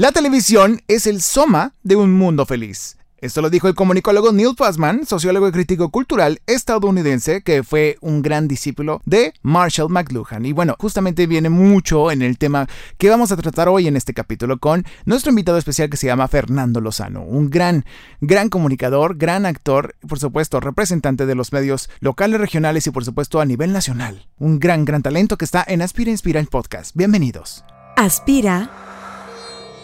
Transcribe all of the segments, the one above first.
La televisión es el soma de un mundo feliz. Esto lo dijo el comunicólogo Neil Passman, sociólogo y crítico cultural estadounidense que fue un gran discípulo de Marshall McLuhan. Y bueno, justamente viene mucho en el tema que vamos a tratar hoy en este capítulo con nuestro invitado especial que se llama Fernando Lozano, un gran, gran comunicador, gran actor, por supuesto, representante de los medios locales, regionales y por supuesto a nivel nacional. Un gran, gran talento que está en Aspira Inspira el podcast. Bienvenidos. Aspira,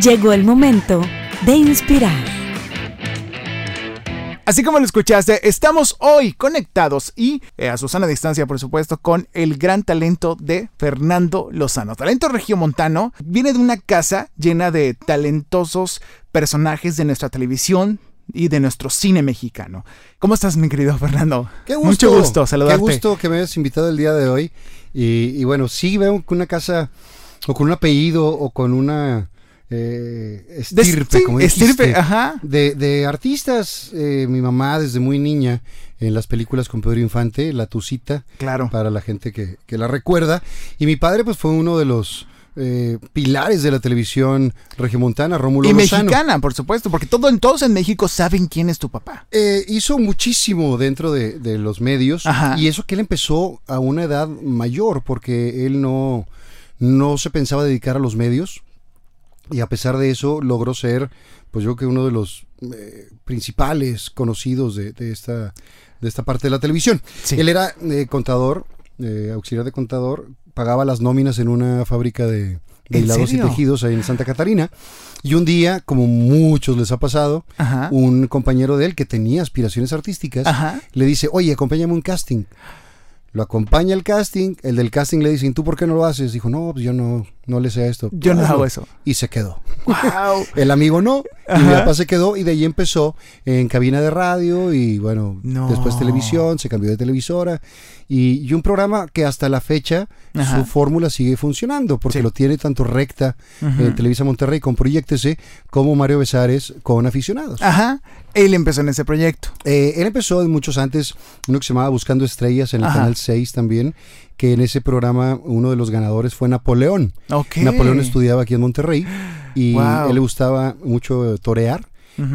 Llegó el momento de inspirar. Así como lo escuchaste, estamos hoy conectados y eh, a Susana distancia, por supuesto, con el gran talento de Fernando Lozano. Talento regiomontano, viene de una casa llena de talentosos personajes de nuestra televisión, y de nuestro cine mexicano. ¿Cómo estás, mi querido Fernando? Qué gusto. Mucho gusto saludarte. Qué gusto que me hayas invitado el día de hoy. Y, y bueno, sí veo que una casa o con un apellido o con una eh, estirpe, sí, como estirpe, dijiste, ajá. de, de artistas. eh, mi mamá desde muy niña en las películas con Pedro Infante, La Tucita, Claro. para la gente que, que la recuerda. Y mi padre pues fue uno de los eh, pilares de la televisión regiomontana, Rómulo Y Lozano. mexicana, por supuesto, porque todo, todos en México saben quién es tu papá. Eh, hizo muchísimo dentro de, de los medios Ajá. y eso que él empezó a una edad mayor porque él no, no se pensaba dedicar a los medios y a pesar de eso logró ser pues yo creo que uno de los eh, principales conocidos de, de esta, de esta parte de la televisión. Sí. Él era eh, contador, eh, auxiliar de contador, pagaba las nóminas en una fábrica de, de ¿En hilados y tejidos ahí en Santa Catarina. Y un día, como muchos les ha pasado, Ajá. un compañero de él que tenía aspiraciones artísticas Ajá. le dice, oye, acompáñame a un casting. Lo acompaña al casting, el del casting le dice, ¿y tú por qué no lo haces? Dijo, no, pues yo no, no le sé a esto. Yo no hago eso. Y se quedó. Wow. El amigo no, y mi papá se quedó y de ahí empezó en cabina de radio y bueno, No. después televisión, se cambió de televisora y, y un programa que hasta la fecha Ajá. su fórmula sigue funcionando porque Sí. lo tiene tanto recta en Televisa Monterrey con Proyectese como Mario Besares con aficionados. Ajá. Él empezó en ese proyecto. Eh, él empezó muchos antes, uno que se llamaba Buscando Estrellas en el Ajá. Canal 6 también, que en ese programa uno de los ganadores fue Napoleón. Napoleón estudiaba aquí en Monterrey y Wow. él le gustaba mucho torear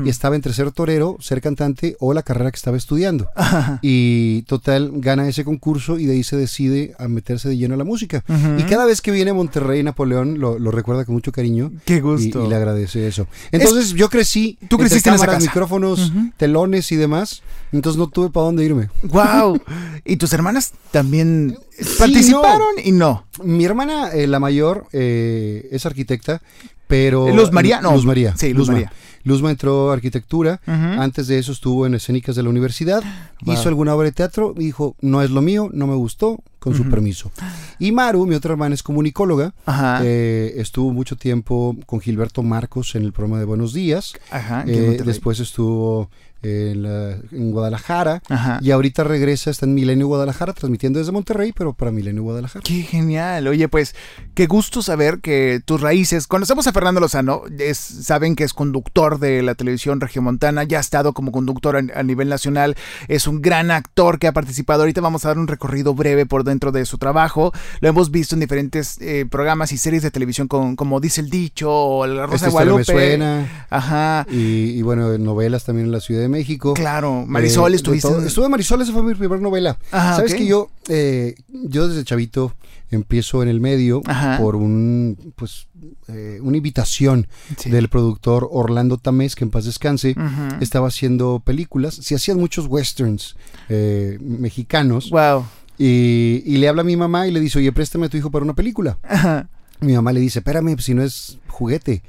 Y estaba entre ser torero, ser cantante o la carrera que estaba estudiando. Ajá. Y total, gana ese concurso y de ahí se decide a meterse de lleno a la música. Y cada vez que viene a Monterrey, Napoleón lo, lo recuerda con mucho cariño. Qué gusto. y le agradece eso. Entonces yo crecí. Tú creciste en esa cámaras, casa. micrófonos, telones y demás. Entonces no tuve para dónde irme. Wow. ¿Y tus hermanas también participaron y no? Mi hermana, eh, la mayor, eh, es arquitecta, pero... Luz María, no. Luz María. Sí, Luz. María. Luzma entró a arquitectura. Antes de eso estuvo en escénicas de la universidad. Wow. Hizo alguna obra de teatro y dijo, no es lo mío, no me gustó, con su permiso. Y Maru, mi otra hermana, es comunicóloga. Ajá. Eh, estuvo mucho tiempo con Gilberto Marcos en el programa de Buenos Días. Ajá. Eh, después estuvo en, la- en Guadalajara. Ajá. Y ahorita regresa, está en Milenio Guadalajara, transmitiendo desde Monterrey, pero para Milenio Guadalajara. Qué genial. Oye, pues, qué gusto saber que tus raíces. Conocemos a Fernando Lozano, es- saben que es conductor de la televisión regiomontana, ya ha estado como conductor a, a nivel nacional, es un gran actor que ha participado. Ahorita vamos a dar un recorrido breve por dentro de su trabajo. Lo hemos visto en diferentes eh, programas y series de televisión, con, como dice el dicho, o La Rosa Esta de Guadalupe. me suena. Ajá. Y, y bueno, en novelas también en la Ciudad de México. Claro, Marisol, Eh, estuviste. en- Estuve Marisol, esa fue mi primera novela. Ajá, Sabes que yo, eh, yo desde chavito empiezo en el medio Ajá. por un, pues, eh, una invitación Sí. del productor Orlando Tamés, que en paz descanse. Estaba haciendo películas, se hacían muchos westerns eh, mexicanos. Wow. Y, y le habla a mi mamá y le dice, oye, préstame a tu hijo para una película. Ajá. Mi mamá le dice, espérame, pues, si no es juguete,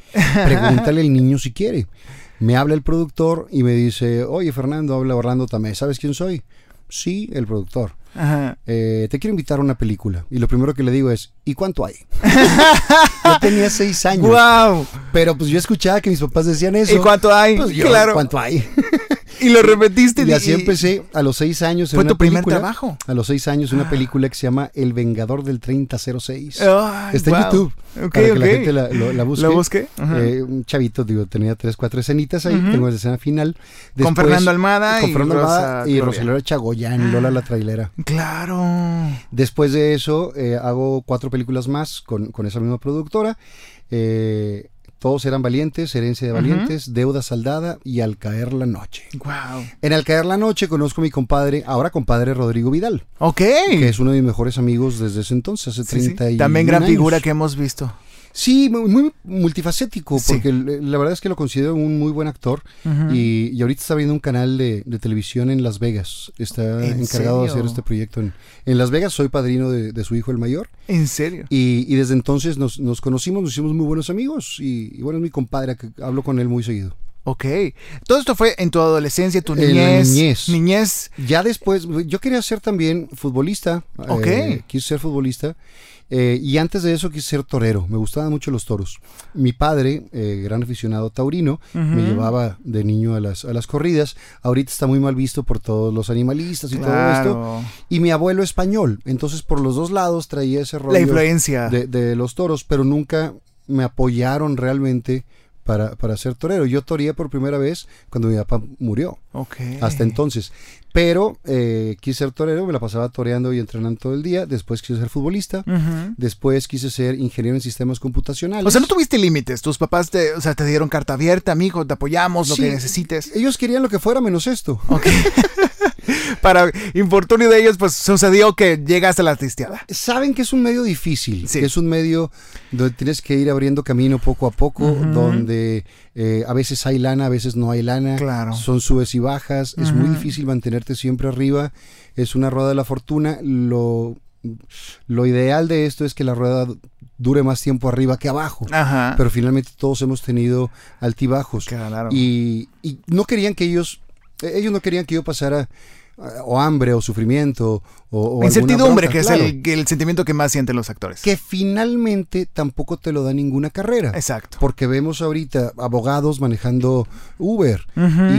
pregúntale al niño si quiere. Me habla el productor y me dice, oye Fernando, habla Orlando Tamés, ¿sabes quién soy? Sí, el productor. Ajá. eh, te quiero invitar a una película. Y lo primero que le digo es, ¿y cuánto hay? yo tenía seis años. ¡Wow! Pero pues yo escuchaba que mis papás decían eso. ¿Y cuánto hay? Pues yo, claro. ¿cuánto hay? Y lo repetiste. y así empecé a los seis años. en Fue una tu primer película, trabajo. A los seis años, una película que se llama El Vengador del 3006. Ay, Está wow. en YouTube. Ok, para que la gente la, lo- la busque. ¿Lo busque? Eh, un chavito, digo, tenía tres, cuatro escenitas ahí. Tengo la escena final. Con Fernando Almada con y Rosa Almada y Chagoyán y Lola la trailera. Claro. Después de eso, eh, hago cuatro películas más con, con esa misma productora. Eh, todos eran valientes, Herencia de. Valientes, Deuda Saldada y Al Caer la Noche. Wow. En Al Caer la Noche conozco a mi compadre, ahora compadre Rodrigo Vidal, Ok. que es uno de mis mejores amigos desde ese entonces, hace Sí, sí. 30 y También gran años. figura que hemos visto. Sí, muy, muy multifacético, Sí. porque la verdad es que lo considero un muy buen actor. Y, y ahorita está abriendo un canal de, de televisión en Las Vegas. Está ¿En encargado de hacer este proyecto en, en Las Vegas. Soy padrino de, de su hijo el mayor. En serio. Y, y desde entonces nos, nos conocimos, nos hicimos muy buenos amigos. Y, y bueno, es mi compadre, que hablo con él muy seguido. Ok. Todo esto fue en tu adolescencia, tu niñez. niñez. Niñez. Ya después, yo quería ser también futbolista. Ok. eh, quise ser futbolista. Eh, y antes de eso quise ser torero. Me gustaban mucho los toros. Mi padre, eh, gran aficionado taurino, me llevaba de niño a las, a las corridas. Ahorita está muy mal visto por todos los animalistas y todo esto. Y mi abuelo español. Entonces por los dos lados traía ese rollo La influencia. de, de los toros, pero nunca me apoyaron realmente para, para ser torero. Yo toreé por primera vez cuando mi papá murió Ok. hasta entonces. Pero eh, quise ser torero, me la pasaba toreando y entrenando todo el día. Después quise ser futbolista. Después quise ser ingeniero en sistemas computacionales. O sea, no tuviste límites. Tus papás te, o sea, te dieron carta abierta, mijo, te apoyamos, lo Sí. que necesites. Ellos querían lo que fuera menos esto. Ok. Para infortunio de ellos, pues sucedió que llegaste a la artisteada. Saben que es un medio difícil, Sí. que es un medio donde tienes que ir abriendo camino poco a poco, donde eh, a veces hay lana, a veces no hay lana. Claro. Son subes y bajas. Es muy difícil mantenerte siempre arriba. Es una rueda de la fortuna. Lo, lo ideal de esto es que la rueda dure más tiempo arriba que abajo. Ajá. Pero finalmente todos hemos tenido altibajos. claro. Y, y no querían que ellos, ellos no querían que yo pasara o hambre o sufrimiento o, Incertidumbre, que claro. es el, sentimiento que más sienten los actores. que finalmente tampoco te lo da ninguna carrera. Exacto. Porque vemos ahorita abogados manejando Uber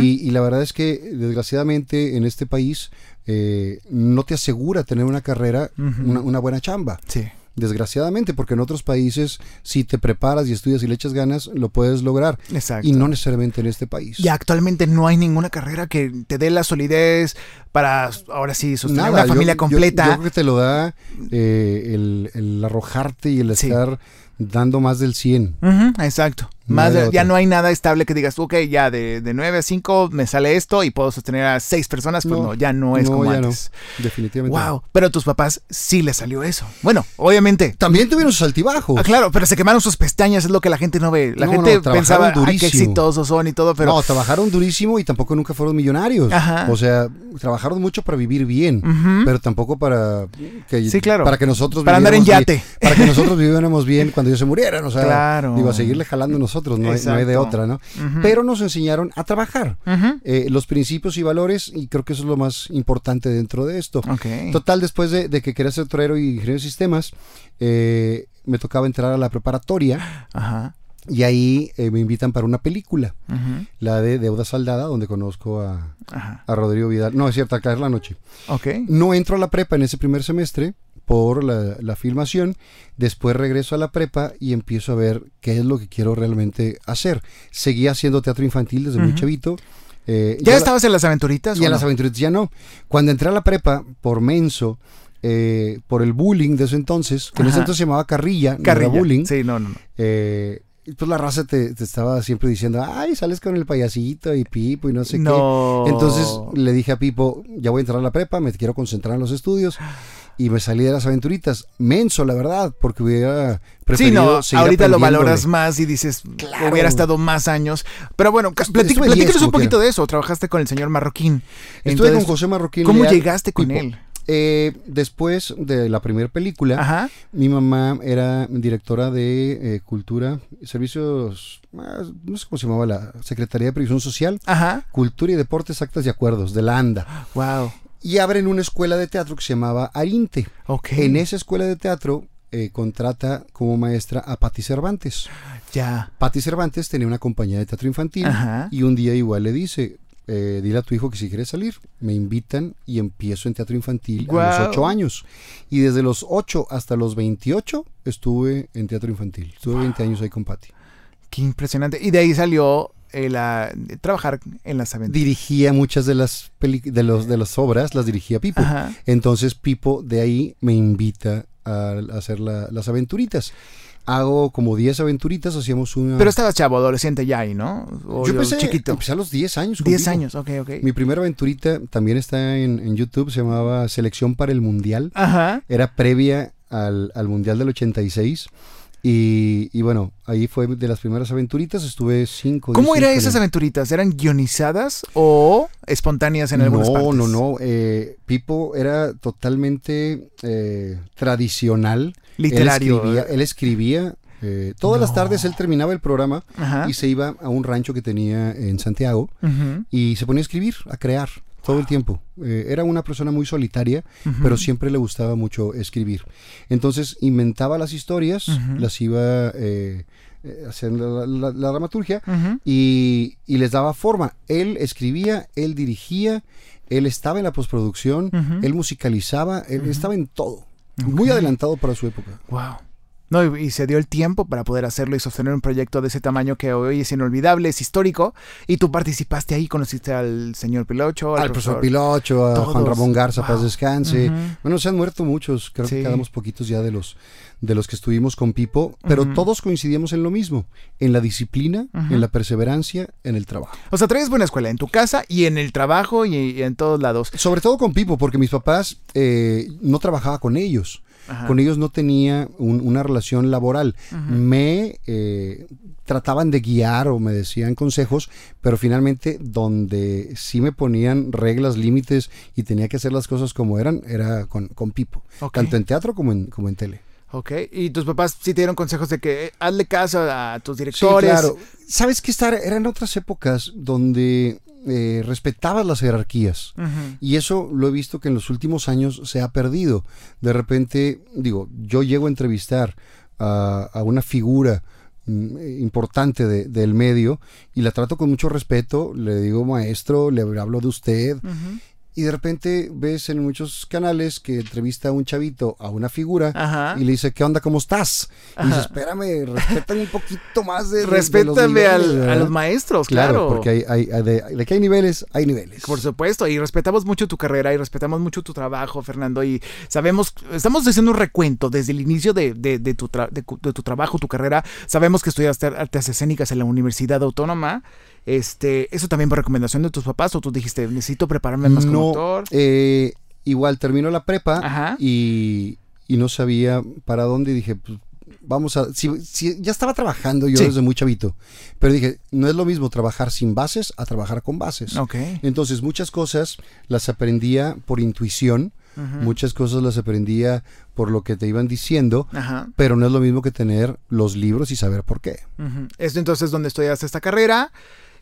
y, y la verdad es que desgraciadamente en este país eh, no te asegura tener una carrera, una, una buena chamba. Sí. Desgraciadamente, porque en otros países si te preparas y estudias y le echas ganas, lo puedes lograr. Exacto. Y no necesariamente en este país. Y actualmente no hay ninguna carrera que te dé la solidez para ahora sí sostener una familia yo- completa. Yo, creo que te lo da eh, el, el arrojarte y el Sí. estar dando más del 100. Ujú, exacto. Más de ya no hay nada estable que digas, ok, ya de, de 9 a 5 me sale esto y puedo sostener a seis personas. Pues no, No, ya no es no, como no. antes. Definitivamente. Wow, pero a tus papás sí les salió eso. Bueno, obviamente. También tuvieron sus altibajos. Ah, claro, pero se quemaron sus pestañas, es lo que la gente no ve. La gente pensaba, qué durísimo. exitosos son y todo, pero... No, trabajaron durísimo y tampoco nunca fueron millonarios. Ajá. O sea, trabajaron mucho para vivir bien, pero tampoco para que, Sí, claro. para que nosotros Para andar en bien- yate. para que nosotros viviéramos bien cuando ellos se murieran. O sea, Claro. digo, a seguirle jalando nosotros, no hay, no hay de otra, ¿no? Pero nos enseñaron a trabajar. Eh, los principios y valores, y creo que eso es lo más importante dentro de esto. Total, después de, de que quería ser torero y ingeniero de sistemas, eh, me tocaba entrar a la preparatoria Ajá. y ahí eh, me invitan para una película, la de Deuda Saldada, donde conozco a, a Rodrigo Vidal. No, es cierto, a caer la noche. Ok. No entro a la prepa en ese primer semestre por la, la filmación, después regreso a la prepa y empiezo a ver qué es lo que quiero realmente hacer. Seguía haciendo teatro infantil desde muy chavito. eh, ¿Ya estabas en las aventuritas? y o en no? las aventuritas ya no. Cuando entré a la prepa, por menso, eh, por el bullying de ese entonces, que en ese entonces se llamaba carrilla, no era Carrilla. bullying, Sí, no, no, no. eh, pues la raza te, te estaba siempre diciendo, ay, sales con el payasito y Pipo y no sé No. qué. Entonces le dije a Pipo, ya voy a entrar a la prepa, me quiero concentrar en los estudios. Y me salí de las aventuritas. Menso, la verdad, porque hubiera Sí, preferido no, seguir ahorita lo valoras más y dices, Claro. hubiera estado más años. Pero bueno, estuve platícanos un poquito quiera. de eso. Trabajaste con el señor Marroquín. Estuve Entonces, con José Marroquín. ¿Cómo Leal, llegaste con él? Eh, después de la primera película, Ajá. Mi mamá era directora de eh, Cultura, Servicios, no sé cómo se llamaba la Secretaría de Previsión Social, Ajá. Cultura y Deportes, Actas y Acuerdos, de la ANDA. Wow. Y abren una escuela de teatro que se llamaba Arinte. Ok. En esa escuela de teatro eh, contrata como maestra a Patti Cervantes. Ya. Patti Cervantes tenía una compañía de teatro infantil Ajá. y un día igual le dice, eh, dile a tu hijo que si quiere salir, me invitan y empiezo en teatro infantil a los 8 años. Y desde los 8 hasta los 28 estuve en teatro infantil. Estuve 20 años ahí con Patti. Qué impresionante. Y de ahí salió el, ah, trabajar en las aventuras. Dirigía muchas de las, peli- de los, de las obras, las dirigía Pipo. Ajá. Entonces Pipo de ahí me invita a, a hacer la- las aventuritas. Hago como 10 aventuritas, hacíamos una... Pero estabas chavo, adolescente ya ahí, ¿no? O yo empecé, chiquito. empecé a los 10 años. con 10 Pipo. años, ok, ok. Mi primera aventurita también está en, en YouTube, se llamaba Selección para el Mundial. Ajá. Era previa al, al Mundial del 86. Y, y bueno, ahí fue de las primeras aventuritas, estuve 5 ¿Cómo eran esas aventuritas? ¿Eran guionizadas o espontáneas en algunas no, partes? No, no, eh, Pipo era totalmente eh, tradicional. Literario. Él escribía, él escribía, eh, todas las No. tardes él terminaba el programa Ajá. y se iba a un rancho que tenía en Santiago y se ponía a escribir, a crear todo el tiempo. Eh, era una persona muy solitaria, pero siempre le gustaba mucho escribir. Entonces inventaba las historias, las iba eh, eh, haciendo la, la- la dramaturgia y, y les daba forma. Él escribía, él dirigía, él estaba en la postproducción, él musicalizaba, él estaba en todo. Muy adelantado para su época. Wow. No, y, y se dio el tiempo para poder hacerlo y sostener un proyecto de ese tamaño que hoy es inolvidable, es histórico. Y tú participaste ahí, conociste al señor Pilocho, al, Al profesor Pilocho, a Juan. Ramón Garza, paz descanse. Bueno, se han muerto muchos, creo Sí. que quedamos poquitos ya de los, de los que estuvimos con Pipo, pero todos coincidíamos en lo mismo, en la disciplina, en la perseverancia, en el trabajo. O sea, traes buena escuela en tu casa y en el trabajo y, y en todos lados. Sobre todo con Pipo, porque mis papás eh, no trabajaba con ellos. Ajá. Con ellos no tenía un- una relación laboral. Me eh, trataban de guiar o me decían consejos, pero finalmente donde sí me ponían reglas, límites y tenía que hacer las cosas como eran, era con, con Pipo. Ok. Tanto en teatro como en, como en tele. Ok. Y tus papás sí te dieron consejos de que eh, hazle caso a tus Sí, directores. claro. ¿Sabes qué? Estar, eran otras épocas donde eh, respetabas las jerarquías. Y eso lo he visto que en los últimos años se ha perdido. De repente, digo, yo llego a entrevistar a, a una figura mm, importante de- del medio y la trato con mucho respeto, le digo maestro, le hablo de usted. Y de repente ves en muchos canales que entrevista a un chavito, a una figura, Ajá. y le dice, ¿qué onda? ¿Cómo estás? Y dice, espérame, respétame un poquito más de, de- de los Respétame niveles, al- a ¿verdad?". los maestros, Claro, claro. porque hay, hay- hay- de, de que hay niveles, hay niveles. Por supuesto, y respetamos mucho tu carrera y respetamos mucho tu trabajo, Fernando, y sabemos, estamos haciendo un recuento desde el inicio de, de- de tu, tra- tu trabajo, tu carrera. Sabemos que estudiaste artes escénicas en la Universidad Autónoma. Este, ¿Eso también por recomendación de tus papás o tú dijiste, necesito prepararme más como no, actor? eh, igual terminó la prepa Ajá. y, y no sabía para dónde y dije, pues, vamos a... Si, si- ya estaba trabajando yo Sí. desde muy chavito, pero dije, no es lo mismo trabajar sin bases a trabajar con bases. Ok. Entonces muchas cosas las aprendía por intuición, muchas cosas las aprendía por lo que te iban diciendo, Ajá. pero no es lo mismo que tener los libros y saber por qué. Esto entonces donde estudiaste esta carrera,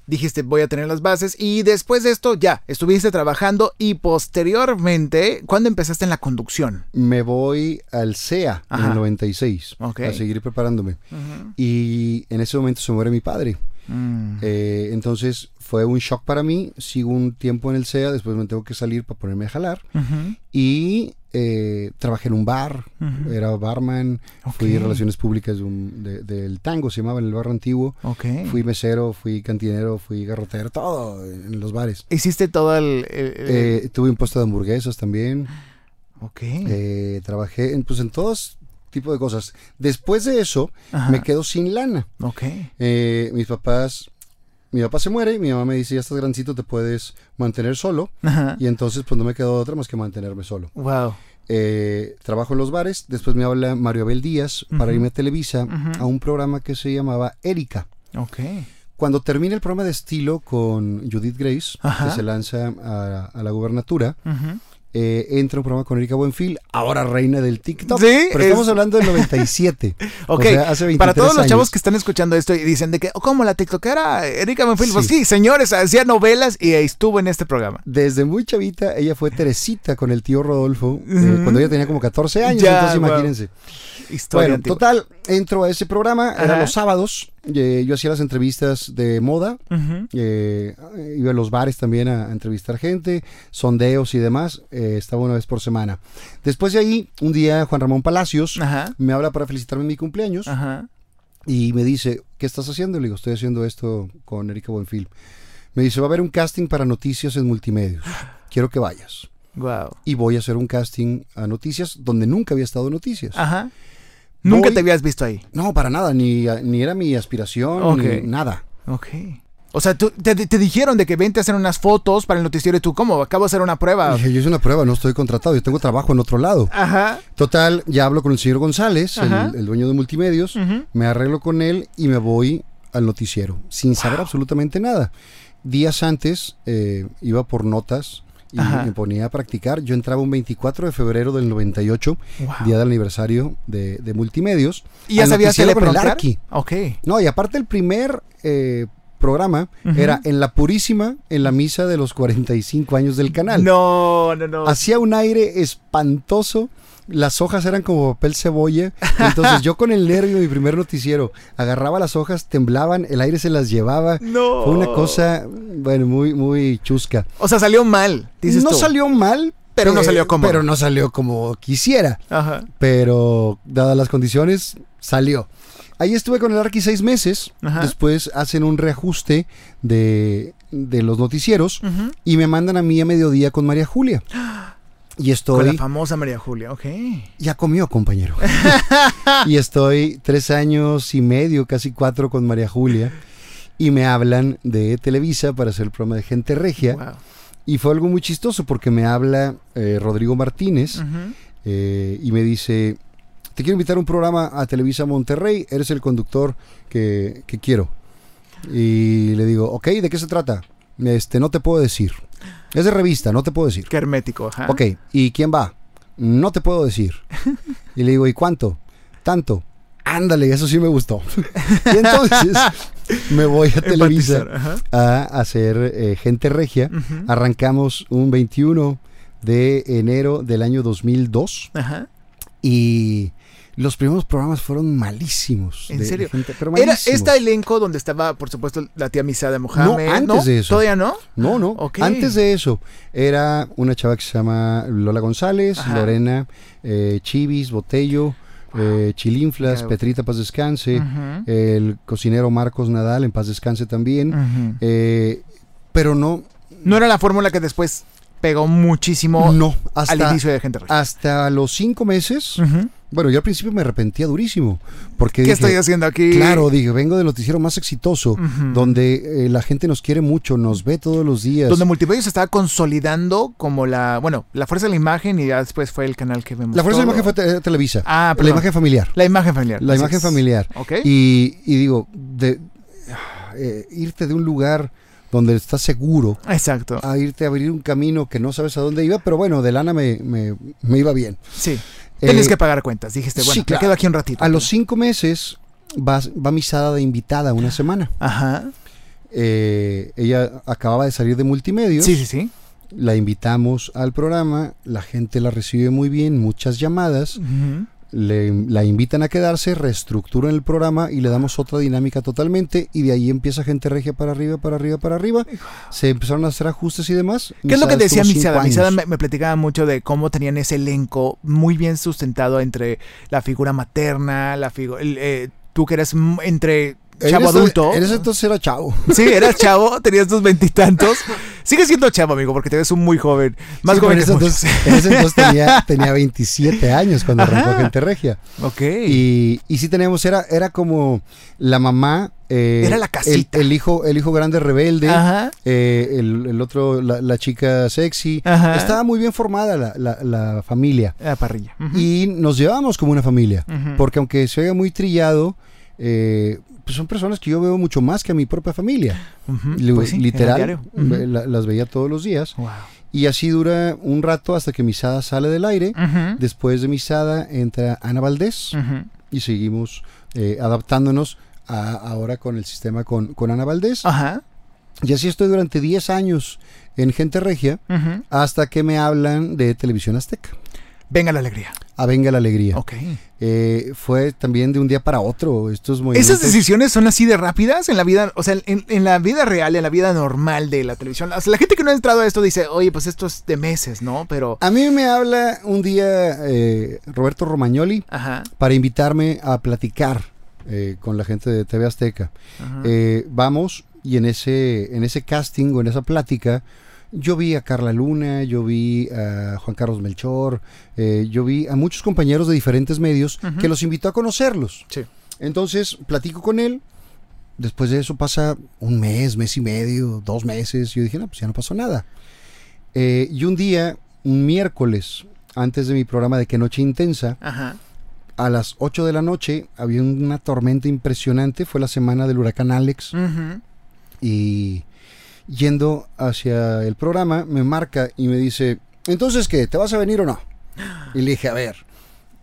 dijiste voy a tener las bases y después de esto ya, estuviste trabajando y posteriormente, ¿cuándo empezaste en la conducción? Me voy al CEA en el 96 Ok. a seguir preparándome. Y en ese momento se muere mi padre. Mm. Eh, entonces fue un shock para mí. Sigo un tiempo en el CEA, después me tengo que salir para ponerme a jalar. Y eh, trabajé en un bar, era barman, fui Ok. relaciones públicas de un- de- del tango, se llamaba en el barrio antiguo. Fui mesero, fui cantinero, fui garrotero, todo en los bares. Hiciste todo el... el- el- Eh, tuve un puesto de hamburguesas también. ok. Eh, trabajé en, pues, en todos tipo de cosas. Después de eso, Ajá. me quedo sin lana. Ok. Eh, mis papás, mi papá se muere, mi mamá me dice, ya estás grancito, te puedes mantener solo. Ajá. Y entonces pues no me quedó otra más que mantenerme solo. Wow. Eh, trabajo en los bares, después me habla Mario Abel Díaz para irme a Televisa a un programa que se llamaba Erika. Ok. Cuando termina el programa de estilo con Judith Grace, Ajá. que se lanza a, a la gubernatura, Ujú. Eh, entra un programa con Erika Buenfil, ahora reina del TikTok. Sí, pero estamos es- hablando del 97. Ok, o sea, hace 23 para todos los años. chavos que están escuchando esto y dicen de que, oh, ¿cómo la TikTokera Erika Buenfil? Pues Sí. sí, señores, hacía novelas y estuvo en este programa. Desde muy chavita, ella fue Teresita con el tío Rodolfo, eh, cuando ella tenía como 14 años, Ya, entonces imagínense. Historia Bueno, antigua. total, entro a ese programa, Ajá. eran los sábados, eh, yo hacía las entrevistas de moda, eh, iba a los bares también a, a entrevistar gente, sondeos y demás, eh, estaba una vez por semana. Después de ahí, un día Juan Ramón Palacios Ajá. me habla para felicitarme en mi cumpleaños Ajá. y me dice, ¿qué estás haciendo? Le digo, estoy haciendo esto con Erika Buenfil. Me dice, va a haber un casting para noticias en multimedios, quiero que vayas. Wow. Y voy a hacer un casting a noticias donde nunca había estado noticias. Ajá. Nunca Voy- te habías visto ahí. No, para nada, ni, ni era mi aspiración, ni nada. Ok. O sea, tú- te, te dijeron de que vente a hacer unas fotos para el noticiero y tú, ¿cómo? Acabo de hacer una prueba. Dije, yo hice una prueba, no estoy contratado, yo tengo trabajo en otro lado. Ajá. Total, ya hablo con el señor González, el, dueño de multimedios, me arreglo con él y me voy al noticiero, sin saber absolutamente nada. Días antes eh, iba por notas y Ajá. me ponía a practicar. Yo entraba un 24 de febrero del 98, Wow. día del aniversario de, de multimedios. ¿Y ya al sabías teleprompter? Ok. No, y aparte el primer eh, programa era en la Purísima, en la misa de los 45 años del canal. No, no, no. Hacía un aire espantoso. Las hojas eran como papel cebolla. Entonces yo con el nervio, mi primer noticiero, agarraba las hojas, temblaban, el aire se las llevaba. No. Fue una cosa, bueno, muy, muy chusca. O sea, salió mal, dices no tú. salió mal, Pero no salió como- Pero no salió como quisiera. Ajá. Pero dadas las condiciones, salió. Ahí estuve con el Arqui seis meses. Ajá. Después hacen un reajuste de, de los noticieros y me mandan a mí a mediodía con María Julia. Y Con la estoy. famosa María Julia, ok. Ya comió, compañero. y estoy tres años y medio, casi cuatro con María Julia. Y me hablan de Televisa para hacer el programa de Gente Regia. Wow. Y fue algo muy chistoso porque me habla eh, Rodrigo Martínez eh, y me dice, te quiero invitar a un programa a Televisa Monterrey, eres el conductor que, que quiero. Y le digo, ok, ¿de qué se trata? Este, no te puedo decir. Es de revista, no te puedo decir. Qué hermético, ajá. Ok, ¿y quién va? No te puedo decir. Y le digo, ¿y cuánto? Tanto. Ándale, eso sí me gustó. y entonces me voy a Televisa a hacer eh, Gente Regia. Arrancamos un 21 de enero del año 2002 Ajá. y los primeros programas fueron malísimos. ¿En de- serio? de gente, pero Era malísimos. este elenco donde estaba, por supuesto, la tía Misa de Mohamed. No, antes de eso. ¿Todavía no? No, no. Ok. Antes de eso, era una chava que se llama Lola González, Ajá. Lorena eh, Chivis, Botello, eh, Chilinflas. Petrita Paz Descanse, el cocinero Marcos Nadal, en Paz Descanse también. Eh, pero no, No era la fórmula que después pegó muchísimo no, al hasta, inicio de Gente Regia. hasta los cinco meses. Bueno, yo al principio me arrepentía durísimo. Porque ¿Qué dije, estoy haciendo aquí? Claro, dije, vengo del noticiero más exitoso, donde eh, la gente nos quiere mucho, nos ve todos los días. Donde Multimedia se estaba consolidando como la, bueno, la fuerza de la imagen y ya después fue el canal que vemos. La fuerza de la imagen fue te- Televisa. Ah, la perdón. imagen familiar. La imagen familiar. La imagen familiar. Ok. Y, y digo, de, eh, irte de un lugar donde estás seguro Exacto. a irte a abrir un camino que no sabes a dónde iba, pero bueno, de lana me, me- me iba bien. Sí. Tienes Eh, que pagar cuentas. Dijiste, bueno, sí, me claro. quedo aquí un ratito. A los cinco meses va, va Misada de invitada una semana. Ajá. Eh, ella acababa de salir de multimedios. Sí, sí, sí. La invitamos al programa, la gente la recibe muy bien, muchas llamadas, Ujú. Le, la invitan a quedarse, reestructuran el programa y le damos otra dinámica totalmente y de ahí empieza gente regia para arriba, para arriba, para arriba. Se empezaron a hacer ajustes y demás. ¿Qué es lo que decía Misada? Misada me, me platicaba mucho de cómo tenían ese elenco muy bien sustentado entre la figura materna, la figura... tú que eres entre En chavo ese- adulto. En ese entonces era chavo. Sí, eras chavo, tenías tus veintitantos. Sigues siendo chavo, amigo, porque te ves un muy joven. Más Sí, joven que en ese muchos. entonces, en ese entonces tenía, tenía 27 años cuando arrancó Ajá. Gente Regia. Ok. Y, y sí teníamos, era, era como la mamá. eh, Era la casita. El, el hijo, el hijo grande rebelde. Ajá. eh, el, el otro, la, la chica sexy. Ajá. Estaba muy bien formada la, la- la familia. La parrilla. Y nos llevábamos como una familia. Porque aunque se oiga muy trillado, eh, pues son personas que yo veo mucho más que a mi propia familia. Pues sí, el literal, la- las veía todos los días. Wow. Y así dura un rato hasta que Misada sale del aire. Ujú, Después de Misada entra Ana Valdés y seguimos eh, adaptándonos a- ahora con el sistema con, con Ana Valdés. Ajá. Y así estoy durante 10 años en Gente Regia hasta que me hablan de Televisión Azteca. Venga la alegría. A Venga la Alegría. Ok. Eh, fue también de un día para otro estos movimientos. ¿Esas decisiones son así de rápidas en la vida, o sea, en, en la vida real, en la vida normal de la televisión? O sea, la gente que no ha entrado a esto dice, oye, pues esto es de meses, ¿no? Pero... A mí me habla un día eh, Roberto Romagnoli Ajá. para invitarme a platicar eh, con la gente de TV Azteca. vamos y en ese, en ese casting o en esa plática yo vi a Carla Luna, yo vi a Juan Carlos Melchor, eh, yo vi a muchos compañeros de diferentes medios que los invitó a conocerlos. Sí. Entonces platico con él. Después de eso pasa un mes, mes y medio, dos meses. Yo dije, no, pues ya no pasó nada. Eh, y un día, un miércoles, antes de mi programa de Que Noche Intensa, Ajá. a las 8 de la noche había una tormenta impresionante. Fue la semana del huracán Alex. Y yendo hacia el programa, me marca y me dice, entonces, ¿qué? ¿Te vas a venir o no? Y le dije, a ver,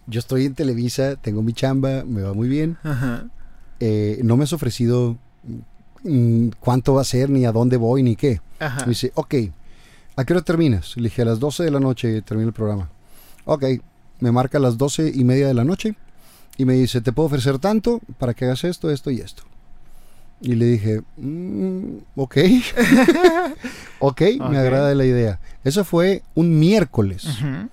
yo estoy en Televisa, tengo mi chamba, me va muy bien. Ajá. eh, no me has ofrecido mm, cuánto va a ser, ni a dónde voy, ni qué. Ajá. Me dice, ok, ¿a qué hora terminas? Le dije, a las 12 de la noche termina el programa. Ok, me marca a las 12 y media de la noche y me dice, te puedo ofrecer tanto para que hagas esto, esto y esto. Y le dije, "Mm, ok, ok, Ok. me agrada la idea. Eso fue un miércoles. Ujú.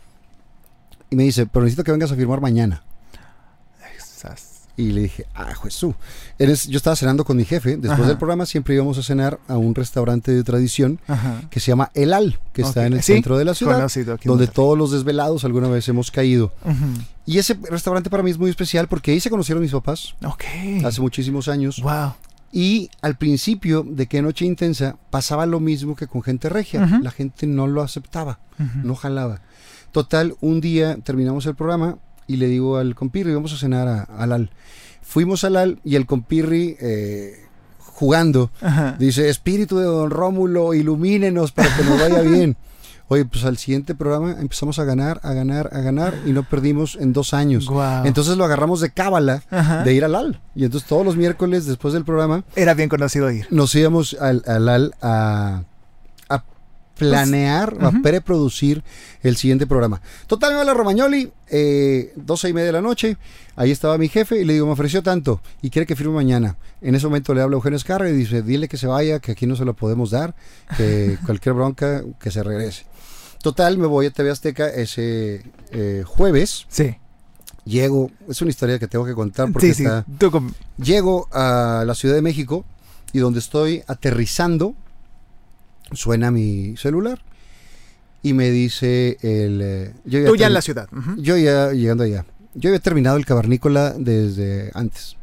Y me dice, pero necesito que vengas a firmar mañana. Esas- Y le dije, ah, Jesús. Eres, yo estaba cenando con mi jefe. Después Ajá. del programa siempre íbamos a cenar a un restaurante de tradición Ajá. que se llama El Al, que está Ok. en el Sí, centro de la ciudad, Conocido donde todos los desvelados alguna vez hemos caído. Ujú. Y ese restaurante para mí es muy especial porque ahí se conocieron mis papás Ok. hace muchísimos años. Wow. Y al principio de que Noche Intensa pasaba lo mismo que con gente regia. La gente no lo aceptaba, no jalaba. Total, un día terminamos el programa y le digo al compirri, vamos a cenar a- al Al. Fuimos al Al y el compirri eh, jugando Ajá. dice, espíritu de don Rómulo, ilumínenos para que nos vaya bien. Oye, pues al siguiente programa empezamos a ganar, a ganar, a ganar y no perdimos en dos años. Entonces lo agarramos de cábala Ajá. de ir al AL. Y entonces todos los miércoles después del programa Era bien conocido ir. nos íbamos al, al AL a, planear, Pues, a preproducir el siguiente programa. Total, me habla Romagnoli, eh, 12 y media de la noche. Ahí estaba mi jefe y le digo, me ofreció tanto y quiere que firme mañana. En ese momento le habla Eugenio Escarra y dice, dile que se vaya, que aquí no se lo podemos dar, que cualquier bronca, que se regrese. Total, me voy a TV Azteca ese eh, jueves. Sí. Llego, es una historia que tengo que contar porque Sí, sí. está... Com- Llego a la Ciudad de México y donde estoy aterrizando, suena mi celular y me dice el... eh, yo Tú ya en la ciudad. Yo ya llegando allá. Yo había terminado el cavernícola desde antes.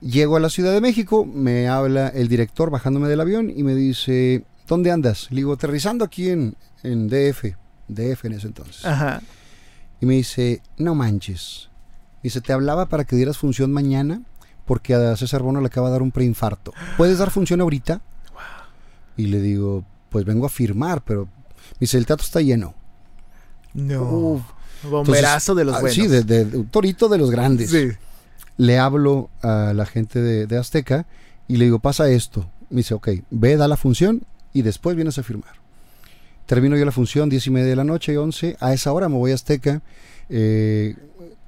Llego a la Ciudad de México, me habla el director bajándome del avión y me dice, ¿dónde andas? Le digo, aterrizando aquí en, en DF, DF en ese entonces. Ajá. Y me dice, no manches. Dice, te hablaba para que dieras función mañana porque a César Bono le acaba de dar un preinfarto. ¿Puedes dar función ahorita? Y le digo, pues vengo a firmar, pero... Me dice, el teatro está lleno. No. Uf. Bomberazo de los ah, buenos. Sí, de, de- de un torito de los grandes. Sí. Le hablo a la gente de, de Azteca y le digo, pasa esto. Me dice, ok, ve, da la función y después vienes a firmar. Termino yo la función, diez y media de la noche, 11. A esa hora me voy a Azteca eh,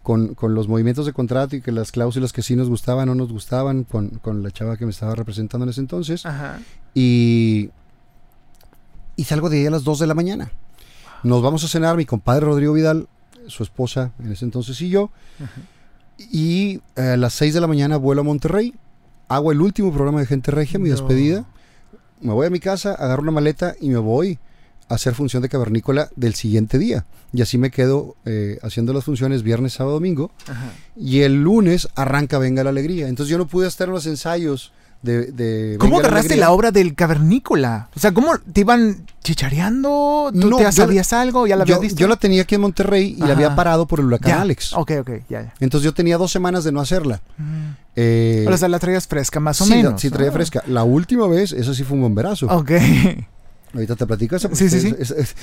con, con los movimientos de contrato y que las cláusulas que sí nos gustaban o no nos gustaban con, con la chava que me estaba representando en ese entonces. Ajá. Y, y salgo de ahí a las 2 de la mañana. Nos vamos a cenar mi compadre Rodrigo Vidal, su esposa en ese entonces y yo. Y a las 6 de la mañana vuelo a Monterrey. Hago el último programa de Gente Regia, mi No. despedida. Me voy a mi casa, agarro una maleta y me voy a hacer función de cavernícola del siguiente día. Y así me quedo eh, haciendo las funciones viernes, sábado, domingo. Ajá. Y el lunes arranca Venga la Alegría. Entonces yo no pude estar en los ensayos de... de ¿Cómo agarraste la obra del cavernícola? O sea, ¿cómo te iban chichareando? ¿Tú No, te yo- sabías algo? ¿Ya la habías yo, visto? yo la tenía aquí en Monterrey y la había parado por el huracán Ya. Alex. Ok, ok, ya, ya. Entonces yo tenía dos semanas de no hacerla. Mm. Eh, o sea, la traías fresca, más o sí, la- menos. sí, traía Ah. fresca. La última vez, eso sí fue un bomberazo. Ok. Ahorita te platico eso. Sí, sí, sí. es- es-